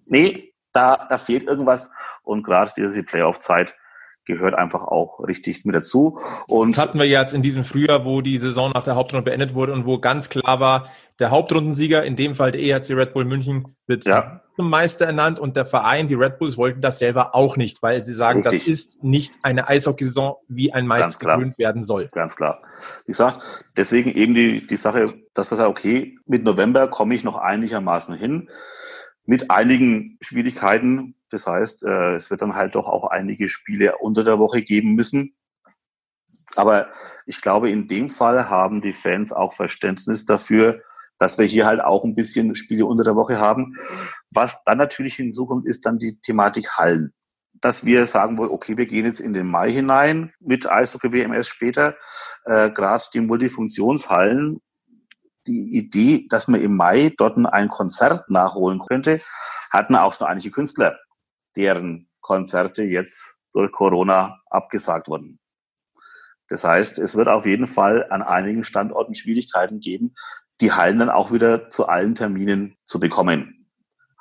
[SPEAKER 4] nee, da, da fehlt irgendwas. Und gerade diese Playoff-Zeit gehört einfach auch richtig mit dazu.
[SPEAKER 2] Und das hatten wir jetzt in diesem Frühjahr, wo die Saison nach der Hauptrunde beendet wurde und wo ganz klar war, der Hauptrundensieger, in dem Fall der EHC Red Bull München, wird ja. zum Meister ernannt und der Verein, die Red Bulls, wollten das selber auch nicht, weil sie sagen, richtig. das ist nicht eine Eishockeysaison, wie ein Meister gewöhnt werden soll.
[SPEAKER 4] Ganz klar. Wie gesagt, deswegen eben die, die Sache, dass wir sagen, okay, mit November komme ich noch einigermaßen hin mit einigen Schwierigkeiten. Das heißt, äh, es wird dann halt doch auch einige Spiele unter der Woche geben müssen. Aber ich glaube, in dem Fall haben die Fans auch Verständnis dafür, dass wir hier halt auch ein bisschen Spiele unter der Woche haben. Was dann natürlich hinzukommt, ist dann die Thematik Hallen. Dass wir sagen wollen, okay, wir gehen jetzt in den Mai hinein mit Eishockey WMS später. Äh, Gerade die Multifunktionshallen die Idee, dass man im Mai dort ein Konzert nachholen könnte, hatten auch schon einige Künstler, deren Konzerte jetzt durch Corona abgesagt wurden. Das heißt, es wird auf jeden Fall an einigen Standorten Schwierigkeiten geben, die Hallen dann auch wieder zu allen Terminen zu bekommen.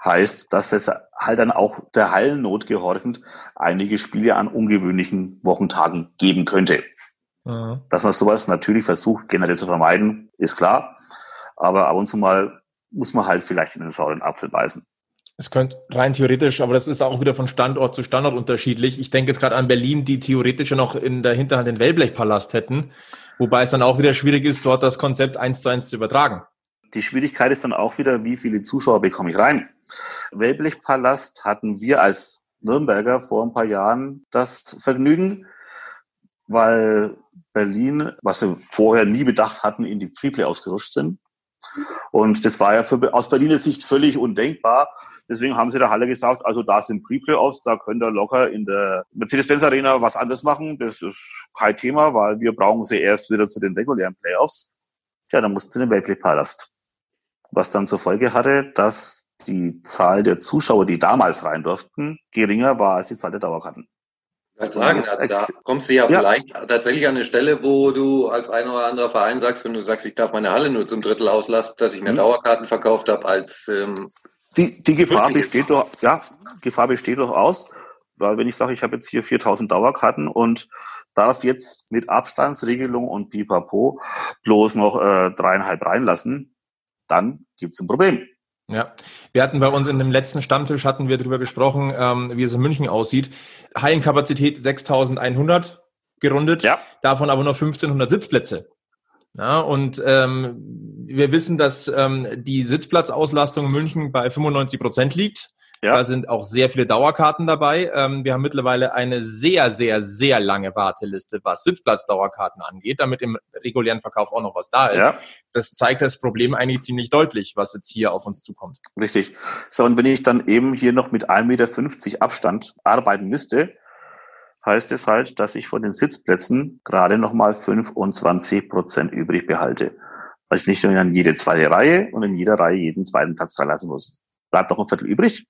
[SPEAKER 4] Heißt, dass es halt dann auch der Hallennot gehorchend einige Spiele an ungewöhnlichen Wochentagen geben könnte. Mhm. Dass man sowas natürlich versucht, generell zu vermeiden, ist klar. Aber ab und zu mal muss man halt vielleicht in den sauren Apfel beißen.
[SPEAKER 2] Es könnte rein theoretisch, aber das ist auch wieder von Standort zu Standort unterschiedlich. Ich denke jetzt gerade an Berlin, die theoretisch ja noch in der Hinterhand den Wellblechpalast hätten, wobei es dann auch wieder schwierig ist, dort das Konzept eins zu eins zu übertragen.
[SPEAKER 4] Die Schwierigkeit ist dann auch wieder, wie viele Zuschauer bekomme ich rein. Wellblechpalast hatten wir als Nürnberger vor ein paar Jahren das Vergnügen, weil Berlin, was sie vorher nie bedacht hatten, in die Preplay ausgerutscht sind. Und das war ja für, aus Berliner Sicht völlig undenkbar. Deswegen haben sie der Halle gesagt, also da sind Pre-Playoffs, da könnt ihr locker in der Mercedes-Benz Arena was anderes machen. Das ist kein Thema, weil wir brauchen sie erst wieder zu den regulären Playoffs. Ja, dann mussten sie den Weltblickpalast. Was dann zur Folge hatte, dass die Zahl der Zuschauer, die damals rein durften, geringer war als die Zahl der Dauerkarten.
[SPEAKER 3] Ich sagen, also da kommst du ja, ja, vielleicht tatsächlich an eine Stelle, wo du als ein oder anderer Verein sagst, wenn du sagst, ich darf meine Halle nur zum Drittel auslassen, dass ich mir hm. Dauerkarten verkauft habe als ähm,
[SPEAKER 4] die, die Gefahr besteht doch, ja, Gefahr besteht durchaus, weil wenn ich sage, ich habe jetzt hier 4000 Dauerkarten und darf jetzt mit Abstandsregelung und Pipapo bloß noch äh, dreieinhalb reinlassen, dann gibt's ein Problem.
[SPEAKER 2] Ja, wir hatten bei uns in dem letzten Stammtisch hatten wir darüber gesprochen, ähm, wie es in München aussieht. Hallenkapazität 6.100 gerundet, ja. davon aber nur 1.500 Sitzplätze. Ja, und ähm, wir wissen, dass ähm, die Sitzplatzauslastung in München bei 95 Prozent liegt. Ja. Da sind auch sehr viele Dauerkarten dabei. Ähm, wir haben mittlerweile eine sehr, sehr, sehr lange Warteliste, was Sitzplatzdauerkarten angeht, damit im regulären Verkauf auch noch was da ist. Ja. Das zeigt das Problem eigentlich ziemlich deutlich, was jetzt hier auf uns zukommt.
[SPEAKER 4] Richtig. So, und wenn ich dann eben hier noch mit 1,50 Meter Abstand arbeiten müsste, heißt es halt, dass ich von den Sitzplätzen gerade nochmal 25 Prozent übrig behalte. Weil ich nicht nur in jede zweite Reihe und in jeder Reihe jeden zweiten Platz verlassen muss. Bleibt noch ein Viertel übrig.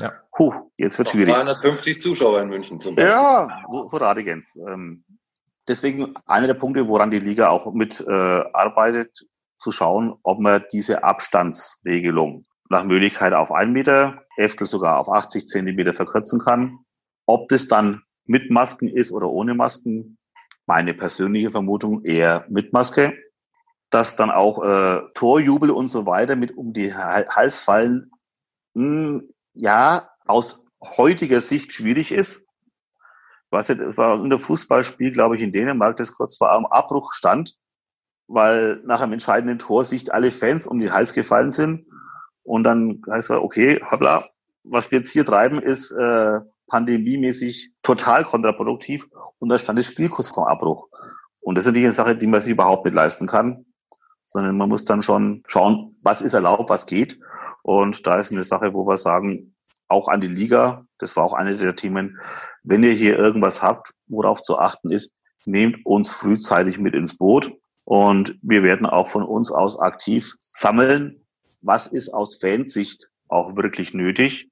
[SPEAKER 4] Ja. Puh, jetzt wird schwierig.
[SPEAKER 3] 250 Zuschauer in München
[SPEAKER 4] zum Beispiel. Ja, Radigens. Ähm, deswegen einer der Punkte, woran die Liga auch mit äh, arbeitet, zu schauen, ob man diese Abstandsregelung nach Möglichkeit auf einen Meter, Eftel sogar auf 80 Zentimeter verkürzen kann. Ob das dann mit Masken ist oder ohne Masken, meine persönliche Vermutung eher mit Maske. Dass dann auch äh, Torjubel und so weiter mit um die Hals fallen, mh, hm, ja, aus heutiger Sicht schwierig ist. Was es war in der Fußballspiel, glaube ich, in Dänemark, das kurz vor einem Abbruch stand, weil nach einem entscheidenden Tor sich alle Fans um den Hals gefallen sind. Und dann heißt es, okay, hoppla, was wir jetzt hier treiben, ist äh, pandemiemäßig total kontraproduktiv. Und da stand das Spiel kurz vor Abbruch. Und das ist nicht eine Sache, die man sich überhaupt nicht leisten kann, sondern man muss dann schon schauen, was ist erlaubt, was geht. Und da ist eine Sache, wo wir sagen, auch an die Liga, das war auch eine der Themen, wenn ihr hier irgendwas habt, worauf zu achten ist, nehmt uns frühzeitig mit ins Boot. Und wir werden auch von uns aus aktiv sammeln, was ist aus Fansicht auch wirklich nötig,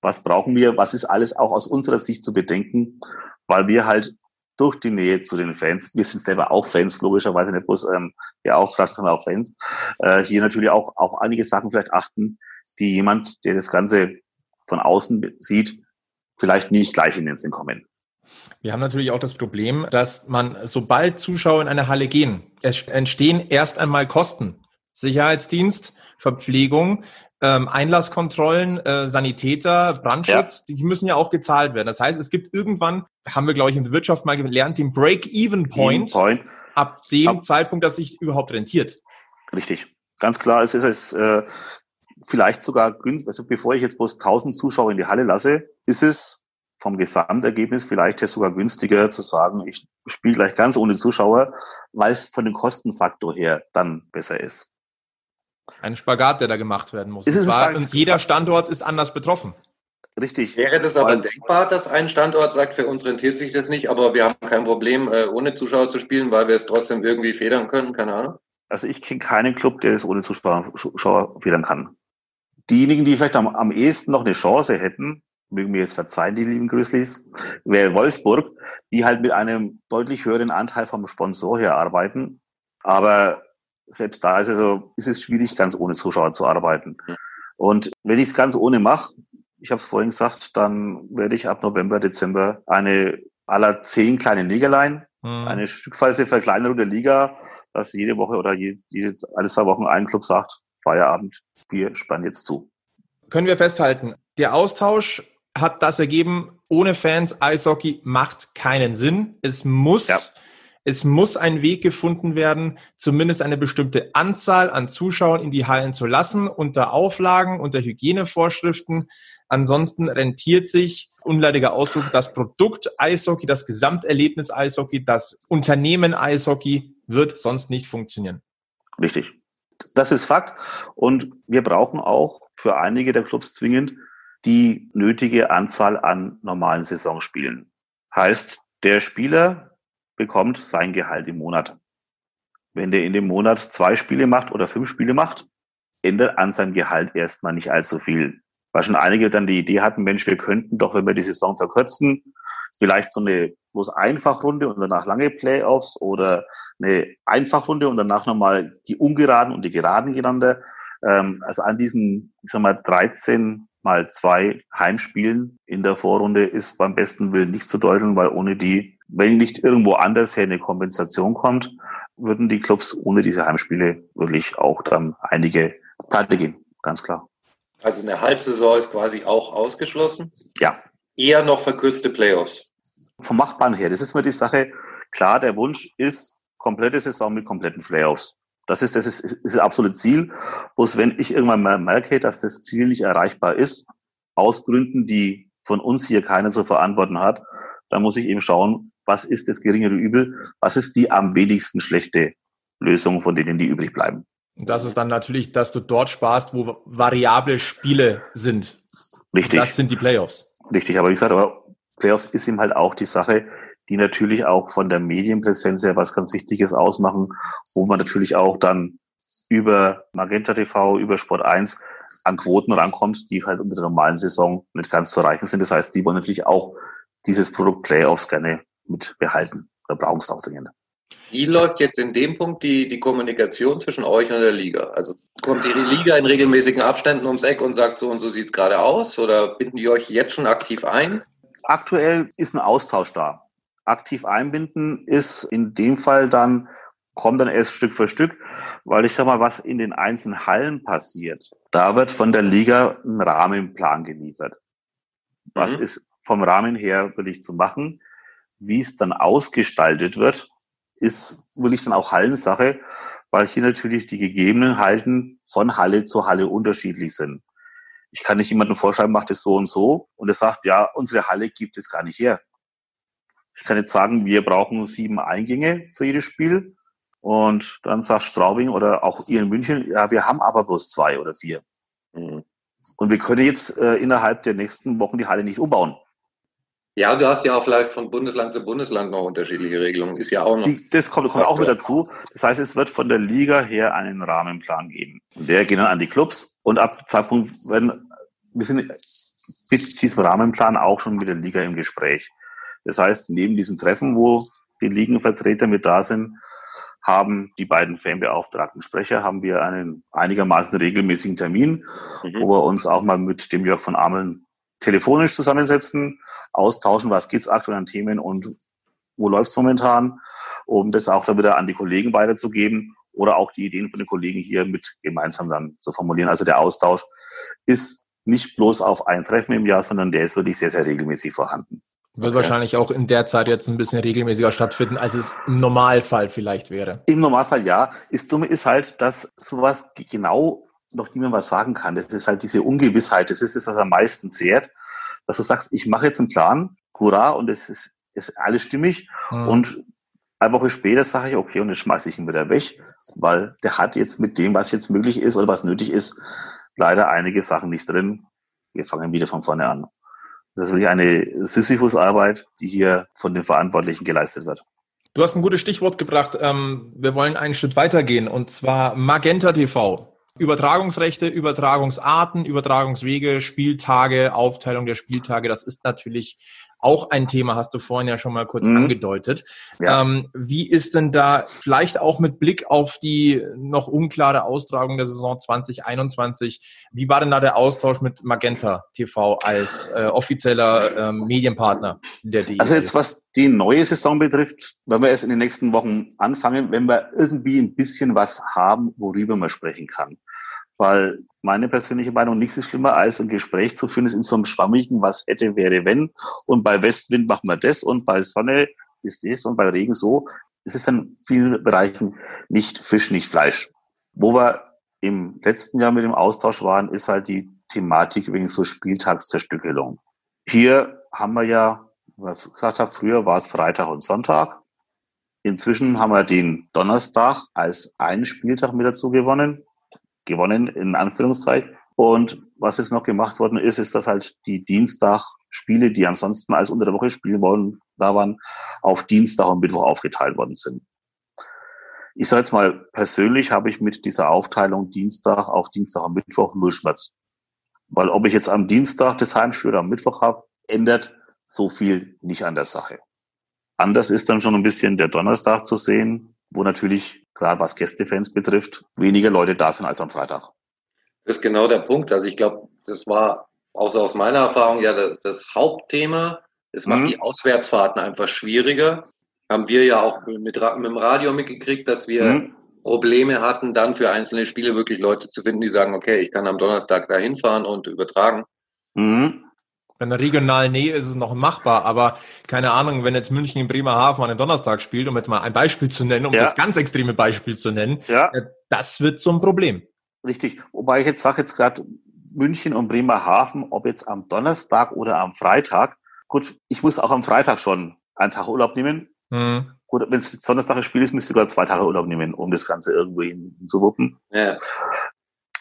[SPEAKER 4] was brauchen wir, was ist alles auch aus unserer Sicht zu bedenken, weil wir halt durch die Nähe zu den Fans, wir sind selber auch Fans, logischerweise nicht bloß ähm, ja Auftrag, sondern auch Fans, äh, hier natürlich auch auch einige Sachen vielleicht achten, die jemand, der das Ganze von außen sieht, vielleicht nicht gleich in den Sinn kommen.
[SPEAKER 2] Wir haben natürlich auch das Problem, dass man, sobald Zuschauer in eine Halle gehen, es entstehen erst einmal Kosten. Sicherheitsdienst, Verpflegung, ähm, Einlasskontrollen, äh, Sanitäter, Brandschutz, ja. die müssen ja auch gezahlt werden. Das heißt, es gibt irgendwann, haben wir, glaube ich, in der Wirtschaft mal gelernt, den Break-Even-Point, Point. ab dem ab Zeitpunkt, dass sich überhaupt rentiert.
[SPEAKER 4] Richtig. Ganz klar, es ist es äh, vielleicht sogar günstig, also bevor ich jetzt bloß 1000 Zuschauer in die Halle lasse, ist es vom Gesamtergebnis vielleicht sogar günstiger zu sagen, ich spiele gleich ganz ohne Zuschauer, weil es von dem Kostenfaktor her dann besser ist.
[SPEAKER 2] Ein Spagat, der da gemacht werden muss. Und, zwar, und jeder Standort ist anders betroffen.
[SPEAKER 3] Richtig. Wäre das aber denkbar, dass ein Standort sagt, für uns rentiert sich das nicht, aber wir haben kein Problem, äh, ohne Zuschauer zu spielen, weil wir es trotzdem irgendwie federn können? Keine Ahnung.
[SPEAKER 4] Also ich kenne keinen Club, der es ohne Zuschauer federn kann. Diejenigen, die vielleicht am, am ehesten noch eine Chance hätten, mögen mir jetzt verzeihen, die lieben Grizzlies, wäre Wolfsburg, die halt mit einem deutlich höheren Anteil vom Sponsor her arbeiten. Aber selbst da ist es, so, ist es schwierig, ganz ohne Zuschauer zu arbeiten. Und wenn ich es ganz ohne mache, ich habe es vorhin gesagt, dann werde ich ab November, Dezember eine aller zehn kleine Ligerlein, mhm. eine stückweise Verkleinerung der Liga, dass jede Woche oder jede, jede, alle zwei Wochen ein Club sagt, Feierabend, wir spannen jetzt zu.
[SPEAKER 2] Können wir festhalten, der Austausch hat das ergeben, ohne Fans Eishockey macht keinen Sinn. Es muss, ja. es muss ein Weg gefunden werden, zumindest eine bestimmte Anzahl an Zuschauern in die Hallen zu lassen, unter Auflagen, unter Hygienevorschriften. Ansonsten rentiert sich, unleidiger Ausdruck, das Produkt Eishockey, das Gesamterlebnis Eishockey, das Unternehmen Eishockey wird sonst nicht funktionieren.
[SPEAKER 4] Richtig. Das ist Fakt. Und wir brauchen auch für einige der Clubs zwingend die nötige Anzahl an normalen Saisonspielen. Heißt, der Spieler bekommt sein Gehalt im Monat. Wenn der in dem Monat zwei Spiele macht oder fünf Spiele macht, ändert an seinem Gehalt erstmal nicht allzu viel. Weil schon einige dann die Idee hatten, Mensch, wir könnten doch, wenn wir die Saison verkürzen, vielleicht so eine bloß Einfachrunde und danach lange Playoffs oder eine Einfachrunde und danach nochmal die ungeraden und die geraden gegeneinander. Ähm, also an diesen, ich sag mal, 13 mal zwei Heimspielen in der Vorrunde ist beim besten Willen nicht zu deuteln, weil ohne die, wenn nicht irgendwo anders her eine Kompensation kommt, würden die Clubs ohne diese Heimspiele wirklich auch dann einige pleite gehen, ganz klar.
[SPEAKER 3] Also eine Halbsaison ist quasi auch ausgeschlossen?
[SPEAKER 4] Ja.
[SPEAKER 3] Eher noch verkürzte Playoffs?
[SPEAKER 4] Vom Machbaren her, das ist mir die Sache. Klar, der Wunsch ist komplette Saison mit kompletten Playoffs. Das ist das, ist, ist das absolute Ziel. Bloß wenn ich irgendwann mal merke, dass das Ziel nicht erreichbar ist, aus Gründen, die von uns hier keiner zu verantworten hat, dann muss ich eben schauen, was ist das geringere Übel, was ist die am wenigsten schlechte Lösung von denen, die übrig bleiben.
[SPEAKER 2] Und das ist dann natürlich, dass du dort sparst, wo variable Spiele sind.
[SPEAKER 4] Richtig.
[SPEAKER 2] Und das sind die Playoffs.
[SPEAKER 4] Richtig, aber wie gesagt, aber Playoffs ist eben halt auch die Sache, die natürlich auch von der Medienpräsenz her was ganz Wichtiges ausmachen, wo man natürlich auch dann über Magenta TV, über Sport 1 an Quoten rankommt, die halt unter der normalen Saison nicht ganz zu erreichen sind. Das heißt, die wollen natürlich auch dieses Produkt Playoffs gerne mit behalten. Da brauchen es auch dringend.
[SPEAKER 3] Wie läuft jetzt in dem Punkt die, die Kommunikation zwischen euch und der Liga? Also kommt die Liga in regelmäßigen Abständen ums Eck und sagt so und so sieht's gerade aus oder binden die euch jetzt schon aktiv ein?
[SPEAKER 4] Aktuell ist ein Austausch da aktiv einbinden ist in dem Fall dann, kommt dann erst Stück für Stück, weil ich sag mal, was in den einzelnen Hallen passiert, da wird von der Liga ein Rahmenplan geliefert. Was mhm. ist vom Rahmen her wirklich zu machen? Wie es dann ausgestaltet wird, ist wirklich dann auch Hallensache, weil hier natürlich die Gegebenheiten von Halle zu Halle unterschiedlich sind. Ich kann nicht jemandem vorschreiben, macht es so und so und er sagt, ja, unsere Halle gibt es gar nicht her. Ich kann jetzt sagen, wir brauchen sieben Eingänge für jedes Spiel. Und dann sagt Straubing oder auch ihr in München, ja, wir haben aber bloß zwei oder vier. Mhm. Und wir können jetzt äh, innerhalb der nächsten Wochen die Halle nicht umbauen.
[SPEAKER 3] Ja, du hast ja auch vielleicht von Bundesland zu Bundesland noch unterschiedliche Regelungen. Ist ja auch noch. Die,
[SPEAKER 4] das kommt, kommt auch mit dazu. Das heißt, es wird von der Liga her einen Rahmenplan geben. Und der geht dann an die Clubs. Und ab Zeitpunkt werden, wir sind mit diesem Rahmenplan auch schon mit der Liga im Gespräch. Das heißt, neben diesem Treffen, wo die Ligenvertreter mit da sind, haben die beiden fanbeauftragten Sprecher, haben wir einen einigermaßen regelmäßigen Termin, mhm. wo wir uns auch mal mit dem Jörg von Ameln telefonisch zusammensetzen, austauschen, was geht's aktuell an Themen und wo läuft's momentan, um das auch dann wieder an die Kollegen weiterzugeben oder auch die Ideen von den Kollegen hier mit gemeinsam dann zu formulieren. Also der Austausch ist nicht bloß auf ein Treffen im Jahr, sondern der ist wirklich sehr, sehr regelmäßig vorhanden.
[SPEAKER 2] Wird okay. wahrscheinlich auch in der Zeit jetzt ein bisschen regelmäßiger stattfinden, als es im Normalfall vielleicht wäre.
[SPEAKER 4] Im Normalfall ja. Das Dumme ist halt, dass sowas genau noch niemand was sagen kann. Das ist halt diese Ungewissheit. Das ist das, was am meisten zehrt. Dass du sagst, ich mache jetzt einen Plan, hurra, und es ist, ist alles stimmig. Mhm. Und eine Woche später sage ich, okay, und jetzt schmeiße ich ihn wieder weg, weil der hat jetzt mit dem, was jetzt möglich ist oder was nötig ist, leider einige Sachen nicht drin. Wir fangen wieder von vorne an. Das ist wirklich eine Sisyphus-Arbeit, die hier von den Verantwortlichen geleistet wird.
[SPEAKER 2] Du hast ein gutes Stichwort gebracht. Ähm, wir wollen einen Schritt weitergehen und zwar Magenta TV. Übertragungsrechte, Übertragungsarten, Übertragungswege, Spieltage, Aufteilung der Spieltage, das ist natürlich auch ein Thema, hast du vorhin ja schon mal kurz mhm. angedeutet. Ja. Ähm, wie ist denn da vielleicht auch mit Blick auf die noch unklare Austragung der Saison 2021, wie war denn da der Austausch mit Magenta TV als äh, offizieller ähm, Medienpartner
[SPEAKER 4] der DEL? Also jetzt was die neue Saison betrifft, wenn wir erst in den nächsten Wochen anfangen, wenn wir irgendwie ein bisschen was haben, worüber man sprechen kann. Weil meine persönliche Meinung, nichts ist schlimmer, als ein Gespräch zu führen, ist in so einem schwammigen, was hätte, wäre, wenn. Und bei Westwind machen wir das und bei Sonne ist das und bei Regen so. Es ist in vielen Bereichen nicht Fisch, nicht Fleisch. Wo wir im letzten Jahr mit dem Austausch waren, ist halt die Thematik wegen so Spieltagszerstückelung. Hier haben wir ja, wie ich gesagt habe, früher war es Freitag und Sonntag. Inzwischen haben wir den Donnerstag als einen Spieltag mit dazu gewonnen gewonnen, in Anführungszeichen. Und was jetzt noch gemacht worden ist, ist, dass halt die Dienstag-Spiele, die ansonsten als unter der Woche spielen wollen, da waren, auf Dienstag und Mittwoch aufgeteilt worden sind. Ich sage jetzt mal, persönlich habe ich mit dieser Aufteilung Dienstag auf Dienstag und Mittwoch null Schmerz. Weil ob ich jetzt am Dienstag das Heimspiel oder am Mittwoch habe, ändert so viel nicht an der Sache. Anders ist dann schon ein bisschen der Donnerstag zu sehen, wo natürlich, gerade was Gästefans betrifft, weniger Leute da sind als am Freitag.
[SPEAKER 3] Das ist genau der Punkt. Also ich glaube, das war außer aus meiner Erfahrung ja das Hauptthema. Es macht mhm. die Auswärtsfahrten einfach schwieriger. Haben wir ja auch mit, mit dem Radio mitgekriegt, dass wir mhm. Probleme hatten, dann für einzelne Spiele wirklich Leute zu finden, die sagen, okay, ich kann am Donnerstag da hinfahren und übertragen.
[SPEAKER 2] Mhm. In der regionalen Nähe ist es noch machbar, aber keine Ahnung, wenn jetzt München in Bremerhaven an den Donnerstag spielt, um jetzt mal ein Beispiel zu nennen, um ja. das ganz extreme Beispiel zu nennen, ja. Äh, das wird zum Problem.
[SPEAKER 4] Richtig. Wobei ich jetzt sage jetzt gerade München und Bremerhaven, ob jetzt am Donnerstag oder am Freitag. Gut, ich muss auch am Freitag schon einen Tag Urlaub nehmen. Mhm. Gut, wenn es Donnerstag ein Spiel ist, müsste ich sogar zwei Tage Urlaub nehmen, um das Ganze irgendwie hinzuwuppen. Ja.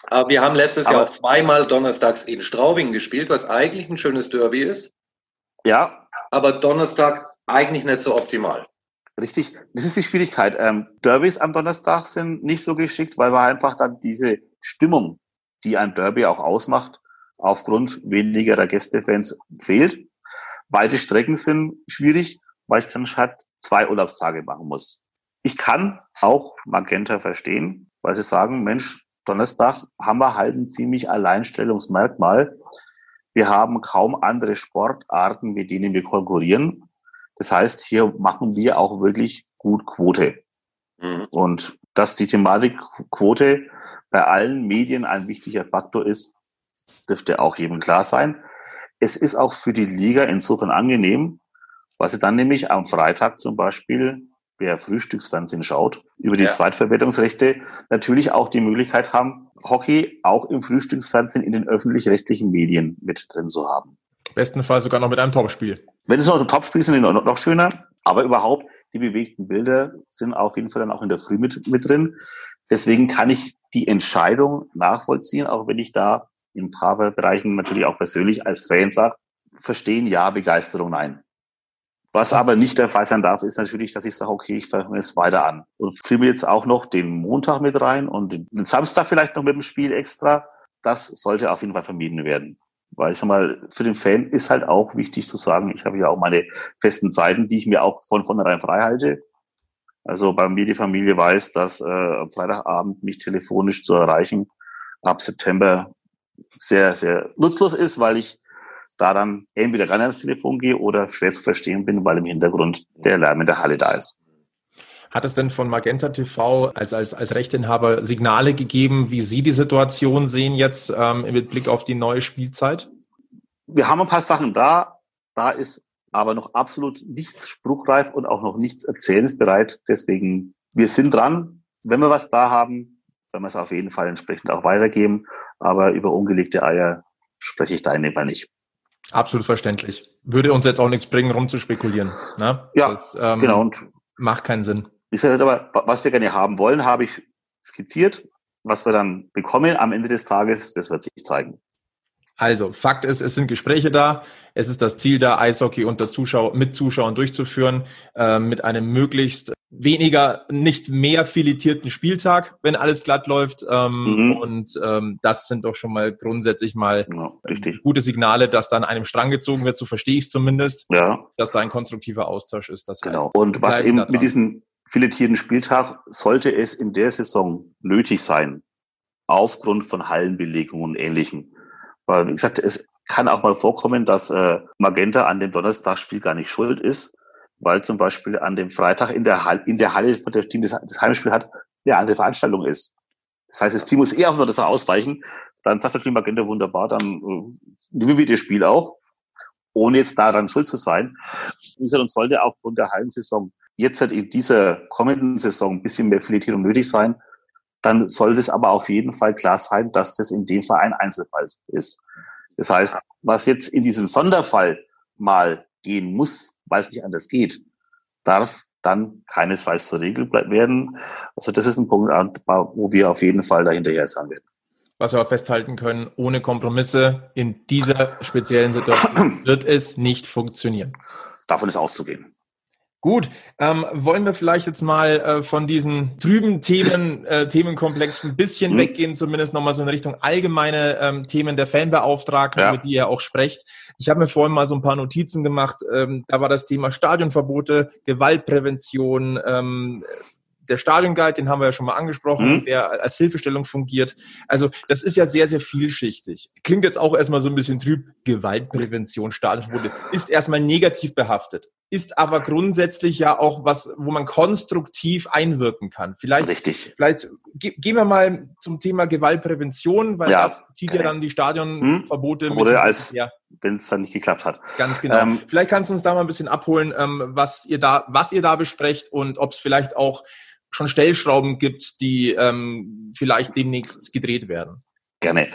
[SPEAKER 3] Aber wir haben letztes Aber Jahr auch zweimal donnerstags in Straubing gespielt, was eigentlich ein schönes Derby ist.
[SPEAKER 4] Ja.
[SPEAKER 3] Aber Donnerstag eigentlich nicht so optimal.
[SPEAKER 4] Richtig, das ist die Schwierigkeit. Ähm, Derbys am Donnerstag sind nicht so geschickt, weil man einfach dann diese Stimmung, die ein Derby auch ausmacht, aufgrund wenigerer Gästefans fehlt. Weite Strecken sind schwierig, weil ich dann halt zwei Urlaubstage machen muss. Ich kann auch Magenta verstehen, weil sie sagen, Mensch, Donnerstag haben wir halt ein ziemlich Alleinstellungsmerkmal. Wir haben kaum andere Sportarten, mit denen wir konkurrieren. Das heißt, hier machen wir auch wirklich gut Quote. Mhm. Und dass die Thematik Quote bei allen Medien ein wichtiger Faktor ist, dürfte auch jedem klar sein. Es ist auch für die Liga insofern angenehm, weil sie dann nämlich am Freitag zum Beispiel wer Frühstücksfernsehen schaut, über die ja. Zweitverwertungsrechte natürlich auch die Möglichkeit haben, Hockey auch im Frühstücksfernsehen in den öffentlich-rechtlichen Medien mit drin zu haben.
[SPEAKER 2] Bestenfalls sogar noch mit einem Topspiel.
[SPEAKER 4] Wenn es noch ein Topspiel sind, noch, noch schöner. Aber überhaupt, die bewegten Bilder sind auf jeden Fall dann auch in der Früh mit, mit drin. Deswegen kann ich die Entscheidung nachvollziehen, auch wenn ich da in ein paar Bereichen natürlich auch persönlich als Fan sage, verstehen ja, Begeisterung nein. Was aber nicht der Fall sein darf, ist natürlich, dass ich sage, okay, ich fange es weiter an. Und filme jetzt auch noch den Montag mit rein und den Samstag vielleicht noch mit dem Spiel extra. Das sollte auf jeden Fall vermieden werden. Weil ich sag mal, für den Fan ist halt auch wichtig zu sagen, ich habe ja auch meine festen Zeiten, die ich mir auch von vornherein frei halte. Also bei mir die Familie weiß, dass äh, am Freitagabend mich telefonisch zu erreichen ab September sehr, sehr nutzlos ist, weil ich da dann entweder nicht ans Telefon gehe oder schwer zu verstehen bin, weil im Hintergrund der Lärm in der Halle da ist.
[SPEAKER 2] Hat es denn von Magenta TV als, als, als Rechteinhaber Signale gegeben, wie Sie die Situation sehen jetzt ähm, mit Blick auf die neue Spielzeit?
[SPEAKER 4] Wir haben ein paar Sachen da. Da ist aber noch absolut nichts spruchreif und auch noch nichts erzählensbereit. Deswegen, wir sind dran. Wenn wir was da haben, werden wir es auf jeden Fall entsprechend auch weitergeben. Aber über ungelegte Eier spreche ich da in dem Fall nicht.
[SPEAKER 2] Absolut verständlich. Würde uns jetzt auch nichts bringen, rumzuspekulieren. Ne?
[SPEAKER 4] Ja, das, ähm, genau. Und
[SPEAKER 2] macht keinen Sinn.
[SPEAKER 4] Ich sage aber, was wir gerne haben wollen, habe ich skizziert. Was wir dann bekommen am Ende des Tages, das wird sich zeigen.
[SPEAKER 2] Also, Fakt ist, es sind Gespräche da. Es ist das Ziel da, Eishockey unter Zuschauer, mit Zuschauern durchzuführen, äh, mit einem möglichst weniger, nicht mehr filetierten Spieltag, wenn alles glatt läuft. Ähm, mhm. Und ähm, das sind doch schon mal grundsätzlich mal ja, gute Signale, dass dann einem Strang gezogen wird, so verstehe ich es zumindest,
[SPEAKER 4] ja.
[SPEAKER 2] dass da ein konstruktiver Austausch ist. Das
[SPEAKER 4] genau. Heißt, Und was eben mit diesem filetierten Spieltag sollte es in der Saison nötig sein, aufgrund von Hallenbelegungen und Ähnlichem weil, wie gesagt, es kann auch mal vorkommen, dass äh, Magenta an dem Donnerstagsspiel gar nicht schuld ist, weil zum Beispiel an dem Freitag in der Halle, in der Halle, von der Team das, das Heimspiel hat, eine andere Veranstaltung ist. Das heißt, das Team muss eher auf das ausweichen. Dann sagt natürlich Magenta wunderbar, dann äh, nehmen wir das Spiel auch, ohne jetzt daran schuld zu sein. Und sollte aufgrund der Hallensaison jetzt halt in dieser kommenden Saison ein bisschen mehr Filetierung nötig sein, dann soll es aber auf jeden Fall klar sein, dass das in dem Fall ein Einzelfall ist. Das heißt, was jetzt in diesem Sonderfall mal gehen muss, weil es nicht anders geht, darf dann keinesfalls zur Regel werden. Also das ist ein Punkt, wo wir auf jeden Fall dahinterher sein werden.
[SPEAKER 2] Was wir auch festhalten können, ohne Kompromisse in dieser speziellen Situation (coughs) wird es nicht funktionieren.
[SPEAKER 4] Davon ist auszugehen.
[SPEAKER 2] Gut, ähm, wollen wir vielleicht jetzt mal äh, von diesen trüben Themen, äh, Themenkomplex ein bisschen mhm. weggehen, zumindest nochmal so in Richtung allgemeine ähm, Themen der Fanbeauftragten, ja. über die ihr auch sprecht. Ich habe mir vorhin mal so ein paar Notizen gemacht. Ähm, da war das Thema Stadionverbote, Gewaltprävention, ähm, der Stadionguide, den haben wir ja schon mal angesprochen, mhm. der als Hilfestellung fungiert. Also das ist ja sehr, sehr vielschichtig. Klingt jetzt auch erstmal so ein bisschen trüb. Gewaltprävention, Stadionverbote ist erstmal negativ behaftet, ist aber grundsätzlich ja auch was, wo man konstruktiv einwirken kann. Vielleicht,
[SPEAKER 4] Richtig.
[SPEAKER 2] vielleicht ge gehen wir mal zum Thema Gewaltprävention, weil ja. das zieht ja dann die Stadionverbote
[SPEAKER 4] hm? mit. Als, ja. wenn es dann nicht geklappt hat.
[SPEAKER 2] Ganz genau. Ähm, vielleicht kannst du uns da mal ein bisschen abholen, ähm, was ihr da, was ihr da besprecht und ob es vielleicht auch schon Stellschrauben gibt, die ähm, vielleicht demnächst gedreht werden.
[SPEAKER 4] Gerne.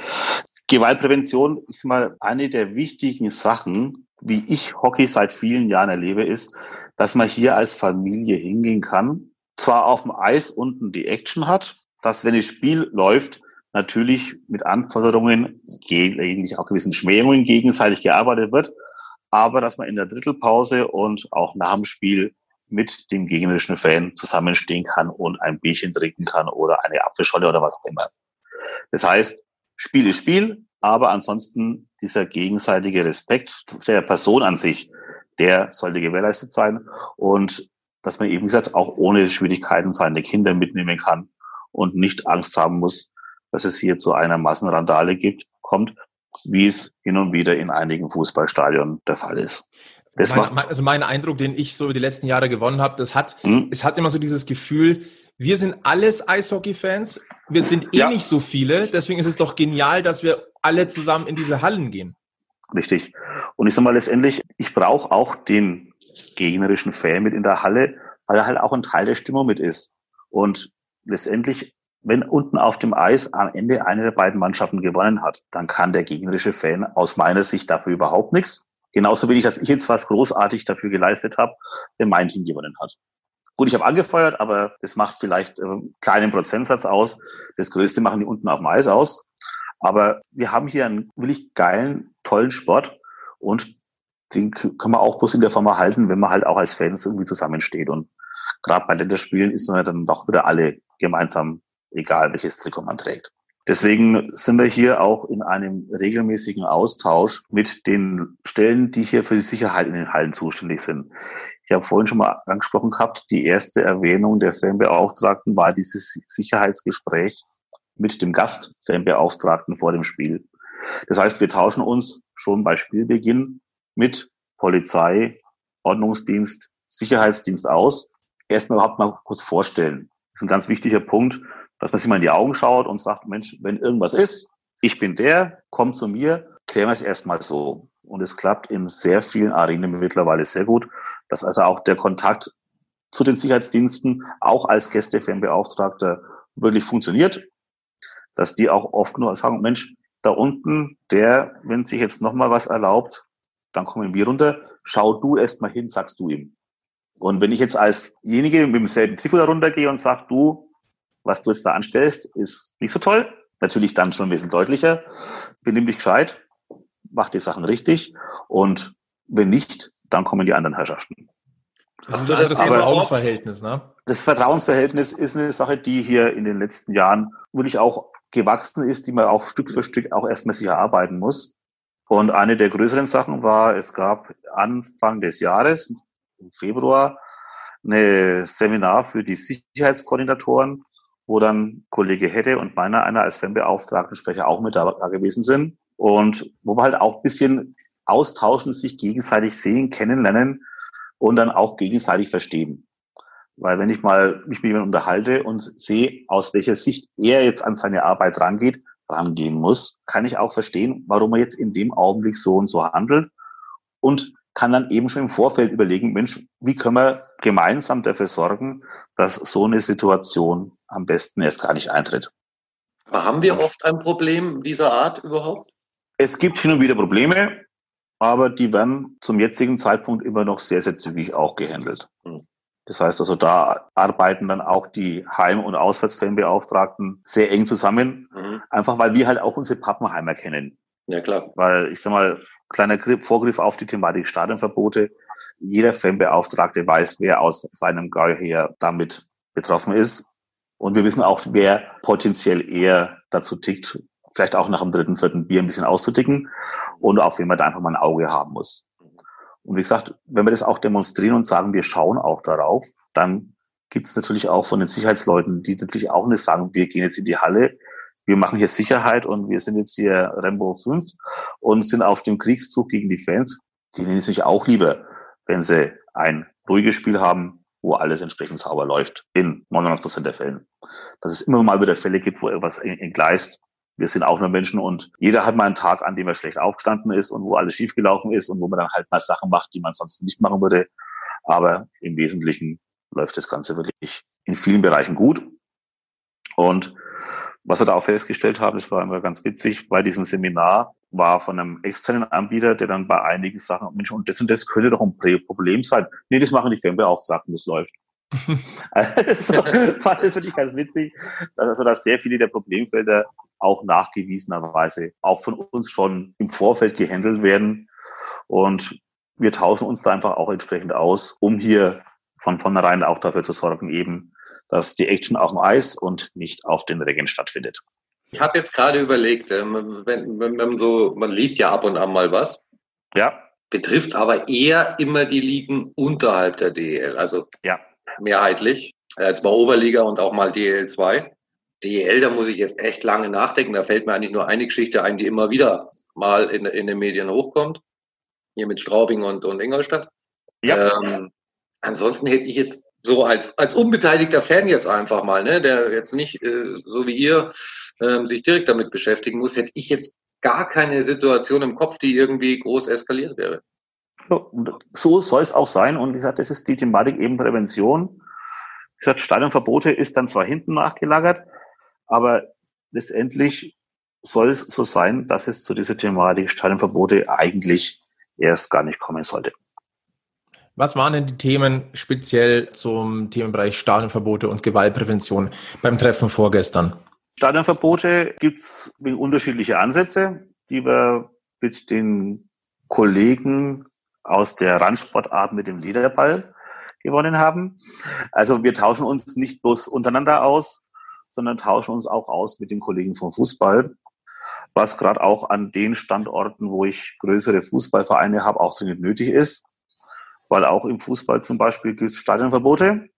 [SPEAKER 4] Gewaltprävention ist mal eine der wichtigen Sachen, wie ich Hockey seit vielen Jahren erlebe, ist, dass man hier als Familie hingehen kann, zwar auf dem Eis unten die Action hat, dass wenn das Spiel läuft, natürlich mit Anforderungen, ähnlich auch gewissen Schmähungen gegenseitig gearbeitet wird, aber dass man in der Drittelpause und auch nach dem Spiel mit dem gegnerischen Fan zusammenstehen kann und ein Bierchen trinken kann oder eine Apfelscholle oder was auch immer. Das heißt, Spiel ist Spiel, aber ansonsten dieser gegenseitige Respekt der Person an sich, der sollte gewährleistet sein und dass man eben gesagt auch ohne Schwierigkeiten seine Kinder mitnehmen kann und nicht Angst haben muss, dass es hier zu einer Massenrandale gibt, kommt, wie es hin und wieder in einigen Fußballstadien der Fall ist.
[SPEAKER 2] Das mein, also mein Eindruck, den ich so die letzten Jahre gewonnen habe, das hat, hm. es hat immer so dieses Gefühl, wir sind alles Eishockey-Fans, wir sind eh ja. nicht so viele, deswegen ist es doch genial, dass wir alle zusammen in diese Hallen gehen.
[SPEAKER 4] Richtig. Und ich sag mal letztendlich, ich brauche auch den gegnerischen Fan mit in der Halle, weil er halt auch ein Teil der Stimmung mit ist. Und letztendlich, wenn unten auf dem Eis am Ende eine der beiden Mannschaften gewonnen hat, dann kann der gegnerische Fan aus meiner Sicht dafür überhaupt nichts. Genauso wenig, dass ich jetzt was großartig dafür geleistet habe, wenn mein Team gewonnen hat. Gut, ich habe angefeuert, aber das macht vielleicht einen kleinen Prozentsatz aus. Das Größte machen die unten auf dem Eis aus. Aber wir haben hier einen wirklich geilen, tollen Sport und den kann man auch bloß in der Form erhalten, wenn man halt auch als Fans irgendwie zusammensteht. Und gerade bei Länderspielen ist man dann doch wieder alle gemeinsam, egal welches Trikot man trägt. Deswegen sind wir hier auch in einem regelmäßigen Austausch mit den Stellen, die hier für die Sicherheit in den Hallen zuständig sind. Ich habe vorhin schon mal angesprochen gehabt, die erste Erwähnung der Fanbeauftragten war dieses Sicherheitsgespräch mit dem Gast-Fanbeauftragten vor dem Spiel. Das heißt, wir tauschen uns schon bei Spielbeginn mit Polizei, Ordnungsdienst, Sicherheitsdienst aus. Erstmal überhaupt mal kurz vorstellen. Das ist ein ganz wichtiger Punkt, dass man sich mal in die Augen schaut und sagt, Mensch, wenn irgendwas ist, ich bin der, komm zu mir, klären wir es erstmal so. Und es klappt in sehr vielen Arenen mittlerweile sehr gut, dass also auch der Kontakt zu den Sicherheitsdiensten auch als Gästefernbeauftragter wirklich funktioniert, dass die auch oft nur sagen, Mensch, da unten, der, wenn sich jetzt nochmal was erlaubt, dann kommen wir runter, schau du erst mal hin, sagst du ihm. Und wenn ich jetzt alsjenige mit demselben Trikot da runtergehe und sag, du, was du jetzt da anstellst, ist nicht so toll. Natürlich dann schon ein bisschen deutlicher. Benimm dich gescheit, mach die Sachen richtig und wenn nicht, dann kommen die anderen Herrschaften.
[SPEAKER 2] Das ist das, das Vertrauensverhältnis, ne?
[SPEAKER 4] Das Vertrauensverhältnis ist eine Sache, die hier in den letzten Jahren wirklich auch gewachsen ist, die man auch Stück für Stück auch erstmal sich erarbeiten muss. Und eine der größeren Sachen war, es gab Anfang des Jahres, im Februar, eine Seminar für die Sicherheitskoordinatoren wo dann Kollege Hedde und meiner einer als Fanbeauftragten Sprecher auch mit da gewesen sind. Und wo wir halt auch ein bisschen austauschen, sich gegenseitig sehen, kennenlernen und dann auch gegenseitig verstehen. Weil wenn ich mal mich mit jemandem unterhalte und sehe, aus welcher Sicht er jetzt an seine Arbeit rangeht, rangehen muss, kann ich auch verstehen, warum er jetzt in dem Augenblick so und so handelt und kann dann eben schon im Vorfeld überlegen, Mensch, wie können wir gemeinsam dafür sorgen, dass so eine Situation am besten erst gar nicht eintritt.
[SPEAKER 3] Aber haben wir oft ein Problem dieser Art überhaupt?
[SPEAKER 4] Es gibt hin und wieder Probleme, aber die werden zum jetzigen Zeitpunkt immer noch sehr, sehr zügig auch gehandelt. Hm. Das heißt also, da arbeiten dann auch die Heim- und Auswärtsfanbeauftragten sehr eng zusammen, mhm. einfach weil wir halt auch unsere Pappenheimer kennen.
[SPEAKER 3] Ja, klar.
[SPEAKER 4] Weil, ich sag mal, kleiner Vorgriff auf die Thematik Stadionverbote. Jeder Fanbeauftragte weiß, wer aus seinem Gau her damit betroffen ist. Und wir wissen auch, wer potenziell eher dazu tickt, vielleicht auch nach dem dritten, vierten Bier ein bisschen auszuticken und auf wen man da einfach mal ein Auge haben muss. Und wie gesagt, wenn wir das auch demonstrieren und sagen, wir schauen auch darauf, dann gibt es natürlich auch von den Sicherheitsleuten, die natürlich auch nicht sagen, wir gehen jetzt in die Halle, wir machen hier Sicherheit und wir sind jetzt hier Rambo 5 und sind auf dem Kriegszug gegen die Fans. Die nehmen es sich auch lieber, wenn sie ein ruhiges Spiel haben, wo alles entsprechend sauber läuft, in 99 Prozent der Fällen. Dass es immer mal wieder Fälle gibt, wo irgendwas entgleist. Wir sind auch nur Menschen und jeder hat mal einen Tag, an dem er schlecht aufgestanden ist und wo alles schiefgelaufen ist und wo man dann halt mal Sachen macht, die man sonst nicht machen würde. Aber im Wesentlichen läuft das Ganze wirklich in vielen Bereichen gut. Und was wir da auch festgestellt haben, das war immer ganz witzig, bei diesem Seminar war von einem externen Anbieter, der dann bei einigen Sachen, Mensch, und das und das könnte doch ein Problem sein. Nee, das machen die Fanbeauftragten, das läuft. (laughs) also, war das wirklich ganz witzig, also, dass sehr viele der Problemfelder auch nachgewiesenerweise auch von uns schon im Vorfeld gehandelt werden. Und wir tauschen uns da einfach auch entsprechend aus, um hier von vornherein auch dafür zu sorgen, eben, dass die Action auf dem Eis und nicht auf den Regen stattfindet.
[SPEAKER 3] Ich habe jetzt gerade überlegt, ähm, wenn, wenn man so, man liest ja ab und an mal was.
[SPEAKER 4] Ja.
[SPEAKER 3] Betrifft aber eher immer die Ligen unterhalb der DEL, also
[SPEAKER 4] ja.
[SPEAKER 3] mehrheitlich. Als bei Oberliga und auch mal DEL 2. DEL, da muss ich jetzt echt lange nachdenken. Da fällt mir eigentlich nur eine Geschichte ein, die immer wieder mal in, in den Medien hochkommt. Hier mit Straubing und, und Ingolstadt. Ja. Ähm, ansonsten hätte ich jetzt so als, als unbeteiligter Fan jetzt einfach mal, ne, der jetzt nicht äh, so wie ihr ähm, sich direkt damit beschäftigen muss, hätte ich jetzt gar keine Situation im Kopf, die irgendwie groß eskaliert wäre.
[SPEAKER 4] So soll es auch sein. Und wie gesagt, das ist die Thematik eben Prävention. Wie gesagt, Stadionverbote ist dann zwar hinten nachgelagert, aber letztendlich soll es so sein, dass es zu dieser Thematik Stadionverbote eigentlich erst gar nicht kommen sollte.
[SPEAKER 2] Was waren denn die Themen speziell zum Themenbereich Stadionverbote und Gewaltprävention beim Treffen vorgestern?
[SPEAKER 4] Stadionverbote gibt es unterschiedliche Ansätze, die wir mit den Kollegen aus der Randsportart mit dem Lederball gewonnen haben. Also wir tauschen uns nicht bloß untereinander aus, sondern tauschen uns auch aus mit den Kollegen vom Fußball, was gerade auch an den Standorten, wo ich größere Fußballvereine habe, auch dringend nötig ist, weil auch im Fußball zum Beispiel gibt es Stadionverbote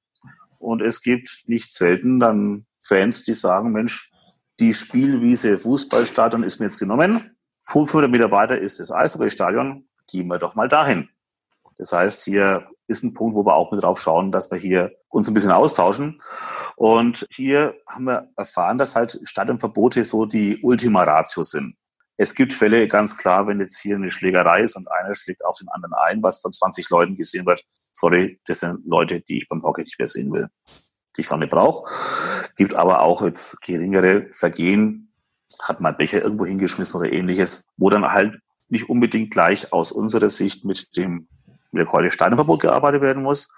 [SPEAKER 4] und es gibt nicht selten dann Fans, die sagen, Mensch, die Spielwiese Fußballstadion ist mir jetzt genommen, 500 Meter weiter ist das Eishockeystadion, gehen wir doch mal dahin. Das heißt, hier ist ein Punkt, wo wir auch mit drauf schauen, dass wir hier uns ein bisschen austauschen. Und hier haben wir erfahren, dass halt Stadionverbote so die Ultima Ratio sind. Es gibt Fälle, ganz klar, wenn jetzt hier eine Schlägerei ist und einer schlägt auf den anderen ein, was von 20 Leuten gesehen wird. Sorry, das sind Leute, die ich beim Hockey nicht mehr sehen will, die ich gar nicht brauche. Gibt aber auch jetzt geringere Vergehen, hat man Becher irgendwo hingeschmissen oder ähnliches, wo dann halt nicht unbedingt gleich aus unserer Sicht mit dem mit der Steinverbot gearbeitet werden muss,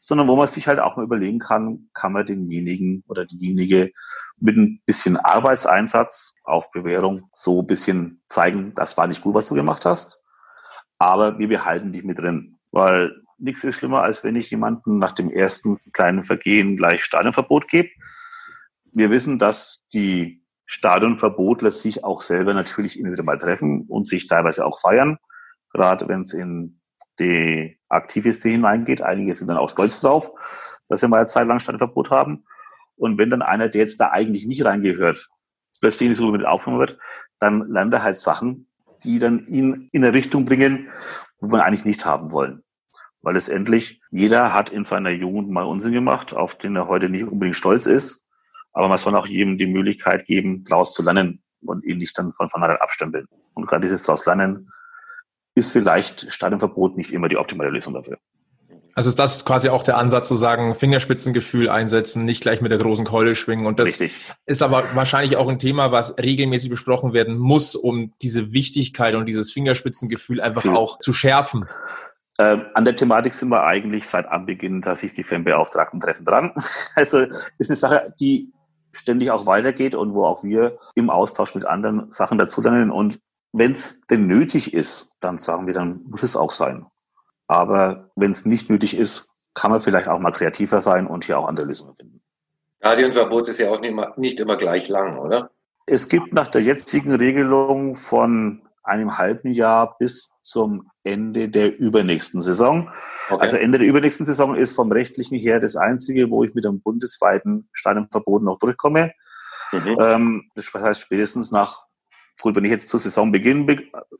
[SPEAKER 4] sondern wo man sich halt auch mal überlegen kann, kann man denjenigen oder diejenige mit ein bisschen Arbeitseinsatz auf Bewährung so ein bisschen zeigen, das war nicht gut, was du gemacht hast, aber wir behalten dich mit drin, weil nichts ist schlimmer, als wenn ich jemanden nach dem ersten kleinen Vergehen gleich Stadionverbot gebe. Wir wissen, dass die Stadionverbotler sich auch selber natürlich immer wieder mal treffen und sich teilweise auch feiern, gerade wenn es in die aktive Szene hineingeht. Einige sind dann auch stolz drauf, dass sie mal eine Zeit lang Stadionverbot haben. Und wenn dann einer, der jetzt da eigentlich nicht reingehört, plötzlich nicht so mit aufgenommen wird, dann lernt er halt Sachen, die dann ihn in eine Richtung bringen, wo wir eigentlich nicht haben wollen. Weil letztendlich jeder hat in seiner Jugend mal Unsinn gemacht, auf den er heute nicht unbedingt stolz ist. Aber man soll auch jedem die Möglichkeit geben, daraus zu lernen und ihn nicht dann von vornherein abstempeln. Und gerade dieses daraus lernen ist vielleicht Stadionverbot nicht immer die optimale Lösung dafür.
[SPEAKER 2] Also ist das quasi auch der Ansatz zu sagen, Fingerspitzengefühl einsetzen, nicht gleich mit der großen Keule schwingen. Und das Richtig. ist aber wahrscheinlich auch ein Thema, was regelmäßig besprochen werden muss, um diese Wichtigkeit und dieses Fingerspitzengefühl einfach Für. auch zu schärfen.
[SPEAKER 4] Ähm, an der Thematik sind wir eigentlich seit Anbeginn, dass sich die Fanbeauftragten treffen dran. (laughs) Also ist eine Sache, die ständig auch weitergeht und wo auch wir im Austausch mit anderen Sachen dazulernen. Und wenn es denn nötig ist, dann sagen wir, dann muss es auch sein. Aber wenn es nicht nötig ist, kann man vielleicht auch mal kreativer sein und hier auch andere Lösungen finden.
[SPEAKER 3] Stadionverbot ist ja auch nicht immer, nicht immer gleich lang, oder?
[SPEAKER 4] Es gibt nach der jetzigen Regelung von einem halben Jahr bis zum Ende der übernächsten Saison. Okay. Also Ende der übernächsten Saison ist vom rechtlichen her das einzige, wo ich mit einem bundesweiten Stadionverbot noch durchkomme. Mhm. Ähm, das heißt, spätestens nach, gut, wenn ich jetzt zu Saisonbeginn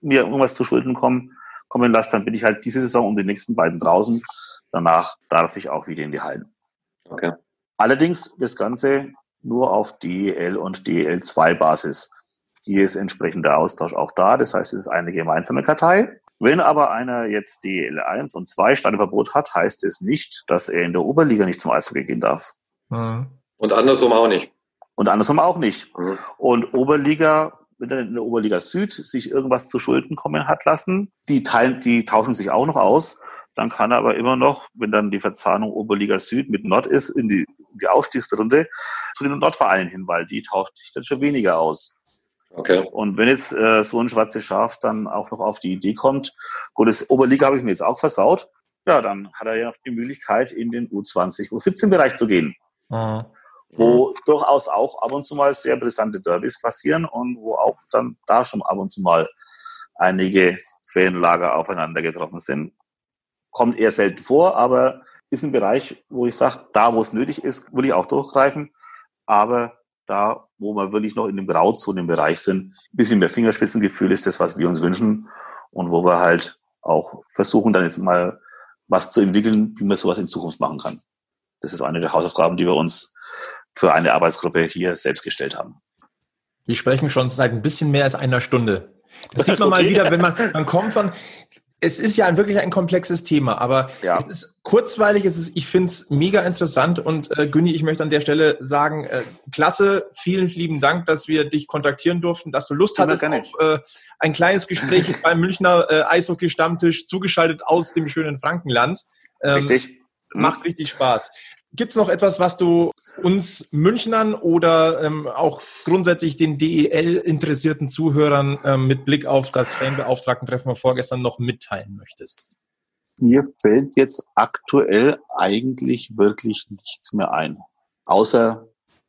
[SPEAKER 4] mir irgendwas zu Schulden komme, kommen lasse, dann bin ich halt diese Saison und die nächsten beiden draußen. Danach darf ich auch wieder in die Hallen. Okay. Allerdings das Ganze nur auf DEL und DEL2 Basis. Hier ist entsprechender Austausch auch da. Das heißt, es ist eine gemeinsame Kartei. Wenn aber einer jetzt DEL1 und 2 Standeverbot hat, heißt es nicht, dass er in der Oberliga nicht zum Eishockey gehen darf.
[SPEAKER 3] Mhm. Und andersrum auch nicht.
[SPEAKER 4] Und andersrum auch nicht. Mhm. Und Oberliga wenn er in der Oberliga Süd sich irgendwas zu Schulden kommen hat lassen, die teilen, die tauschen sich auch noch aus. Dann kann er aber immer noch, wenn dann die Verzahnung Oberliga Süd mit Nord ist, in die, in die Aufstiegsrunde zu den Nordvereinen hin, weil die tauscht sich dann schon weniger aus. Okay. Und wenn jetzt äh, so ein schwarzes Schaf dann auch noch auf die Idee kommt, gut, das Oberliga habe ich mir jetzt auch versaut, ja, dann hat er ja noch die Möglichkeit, in den U20, U17-Bereich zu gehen. Mhm wo durchaus auch ab und zu mal sehr brisante Derbys passieren und wo auch dann da schon ab und zu mal einige Fanlager aufeinander getroffen sind. Kommt eher selten vor, aber ist ein Bereich, wo ich sage, da wo es nötig ist, will ich auch durchgreifen. Aber da, wo wir wirklich noch in dem Grauzonenbereich sind, ein bisschen mehr Fingerspitzengefühl ist das, was wir uns wünschen und wo wir halt auch versuchen, dann jetzt mal was zu entwickeln, wie man sowas in Zukunft machen kann. Das ist eine der Hausaufgaben, die wir uns für eine Arbeitsgruppe hier selbst gestellt haben.
[SPEAKER 2] Wir sprechen schon seit ein bisschen mehr als einer Stunde. Das sieht man (laughs) okay. mal wieder, wenn man, man kommt von, es ist ja wirklich ein komplexes Thema, aber ja. es ist kurzweilig, es ist, ich finde es mega interessant und äh, Günni, ich möchte an der Stelle sagen, äh, klasse, vielen lieben Dank, dass wir dich kontaktieren durften, dass du Lust hattest auf äh, ein kleines Gespräch (laughs) beim Münchner äh, Eishockey-Stammtisch zugeschaltet aus dem schönen Frankenland.
[SPEAKER 4] Ähm, Richtig.
[SPEAKER 2] Macht richtig Spaß. Gibt es noch etwas, was du uns Münchnern oder ähm, auch grundsätzlich den DEL-interessierten Zuhörern ähm, mit Blick auf das Fanbeauftragten-Treffen von vorgestern noch mitteilen möchtest?
[SPEAKER 4] Mir fällt jetzt aktuell eigentlich wirklich nichts mehr ein. Außer,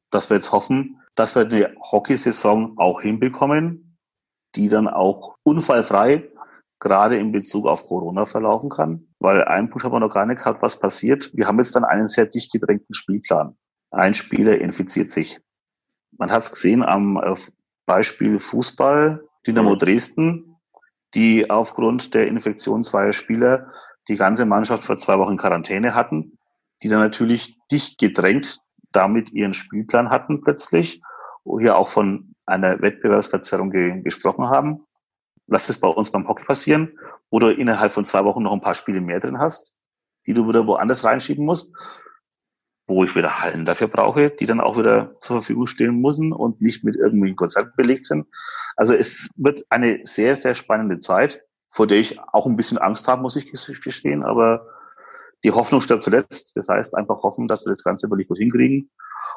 [SPEAKER 4] dass wir jetzt hoffen, dass wir eine Hockeysaison auch hinbekommen, die dann auch unfallfrei gerade in Bezug auf Corona verlaufen kann. Weil ein Punkt haben wir noch gar nicht gehabt, was passiert. Wir haben jetzt dann einen sehr dicht gedrängten Spielplan. Ein Spieler infiziert sich. Man hat es gesehen am äh, Beispiel Fußball, Dynamo mhm. Dresden, die aufgrund der Infektion zweier Spieler die ganze Mannschaft vor zwei Wochen Quarantäne hatten, die dann natürlich dicht gedrängt damit ihren Spielplan hatten plötzlich, wo hier auch von einer Wettbewerbsverzerrung ge gesprochen haben. Lass es bei uns beim Hockey passieren, wo du innerhalb von zwei Wochen noch ein paar Spiele mehr drin hast, die du wieder woanders reinschieben musst, wo ich wieder Hallen dafür brauche, die dann auch wieder zur Verfügung stehen müssen und nicht mit irgendwelchen Konzerten belegt sind. Also es wird eine sehr, sehr spannende Zeit, vor der ich auch ein bisschen Angst habe, muss ich gestehen, aber die Hoffnung stirbt zuletzt. Das heißt, einfach hoffen, dass wir das Ganze wirklich gut hinkriegen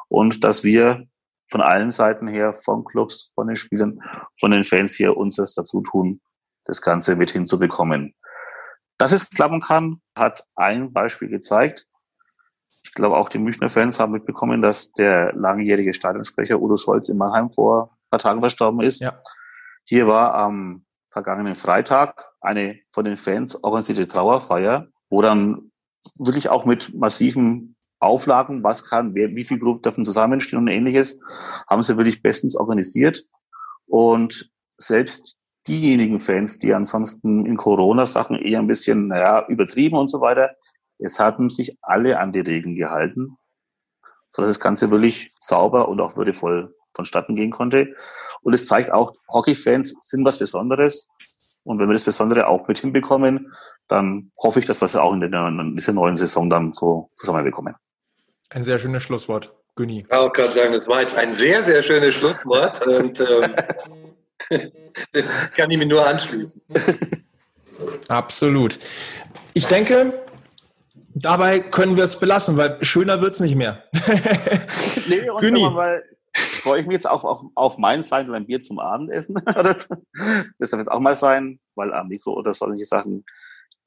[SPEAKER 4] und dass wir von allen Seiten her, von Clubs, von den Spielern, von den Fans hier uns das dazu tun, das Ganze mit hinzubekommen. Dass es klappen kann, hat ein Beispiel gezeigt. Ich glaube, auch die Münchner Fans haben mitbekommen, dass der langjährige Stadionsprecher Udo Scholz in Mannheim vor ein paar Tagen verstorben ist. Ja. Hier war am vergangenen Freitag eine von den Fans organisierte Trauerfeier, wo dann wirklich auch mit massiven Auflagen, was kann, wer, wie viele Gruppen dürfen zusammenstehen und ähnliches, haben sie wirklich bestens organisiert. Und selbst diejenigen Fans, die ansonsten in Corona-Sachen eher ein bisschen, naja, übertrieben und so weiter, es hatten sich alle an die Regeln gehalten, sodass das Ganze wirklich sauber und auch würdevoll vonstatten gehen konnte. Und es zeigt auch, Hockey-Fans sind was Besonderes. Und wenn wir das Besondere auch mit hinbekommen, dann hoffe ich, dass wir es auch in dieser neuen Saison dann so zusammenbekommen.
[SPEAKER 2] Ein sehr schönes Schlusswort, Günni.
[SPEAKER 3] Ich auch gerade sagen, das war jetzt ein sehr, sehr schönes Schlusswort und ähm, (laughs) (laughs) kann ich mir nur anschließen.
[SPEAKER 2] Absolut. Ich denke, dabei können wir es belassen, weil schöner wird es nicht mehr.
[SPEAKER 4] nee, und (laughs) Günni. Mal, freue ich mich jetzt auch auf, auf mein Sein und ein Bier zum Abendessen. das darf jetzt auch mal sein, weil am Mikro oder solche Sachen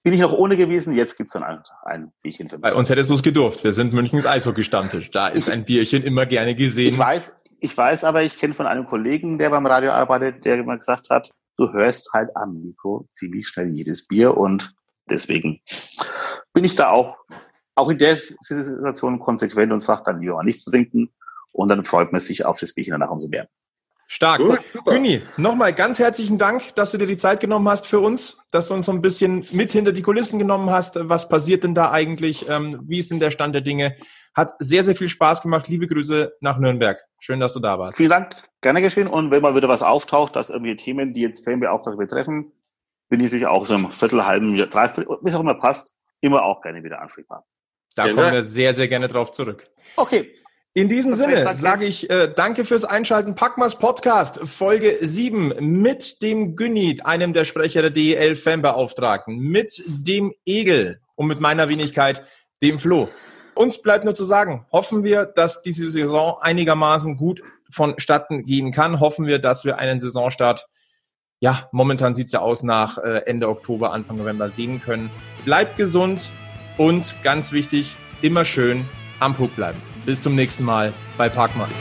[SPEAKER 4] bin ich noch ohne gewesen, jetzt gibt's dann ein, ein Bierchen für
[SPEAKER 2] mich. Bei uns hättest du es gedurft. Wir sind Münchens Eishockey-Stammtisch. Da ist ein Bierchen immer gerne gesehen.
[SPEAKER 4] Ich weiß, ich weiß aber, ich kenne von einem Kollegen, der beim Radio arbeitet, der immer gesagt hat, du hörst halt am Mikro ziemlich schnell jedes Bier und deswegen bin ich da auch, auch in der Situation konsequent und sage dann lieber nichts zu trinken und dann freut man sich auf das Bierchen danach umso mehr.
[SPEAKER 2] Stark. Gut, super. Güni, nochmal ganz herzlichen Dank, dass du dir die Zeit genommen hast für uns, dass du uns so ein bisschen mit hinter die Kulissen genommen hast. Was passiert denn da eigentlich? Ähm, wie ist denn der Stand der Dinge? Hat sehr, sehr viel Spaß gemacht. Liebe Grüße nach Nürnberg. Schön, dass du da warst.
[SPEAKER 4] Vielen Dank. Gerne geschehen. Und wenn mal wieder was auftaucht, dass irgendwie Themen, die jetzt Fanbeauftragte betreffen, bin ich natürlich auch so im Viertel, halben dreiviertel, bis auch immer passt, immer auch gerne wieder ansprechbar.
[SPEAKER 2] Da ja, kommen wir sehr, sehr gerne drauf zurück.
[SPEAKER 4] Okay.
[SPEAKER 2] In diesem Sinne sage ich äh, danke fürs Einschalten. Packmas Podcast, Folge 7 mit dem Günni, einem der Sprecher der DEL Fanbeauftragten, mit dem Egel und mit meiner Wenigkeit, dem Flo. Uns bleibt nur zu sagen, hoffen wir, dass diese Saison einigermaßen gut vonstatten gehen kann. Hoffen wir, dass wir einen Saisonstart, ja, momentan sieht's ja aus nach äh, Ende Oktober, Anfang November sehen können. Bleibt gesund und ganz wichtig, immer schön am Puck bleiben. Bis zum nächsten Mal bei Parkmas.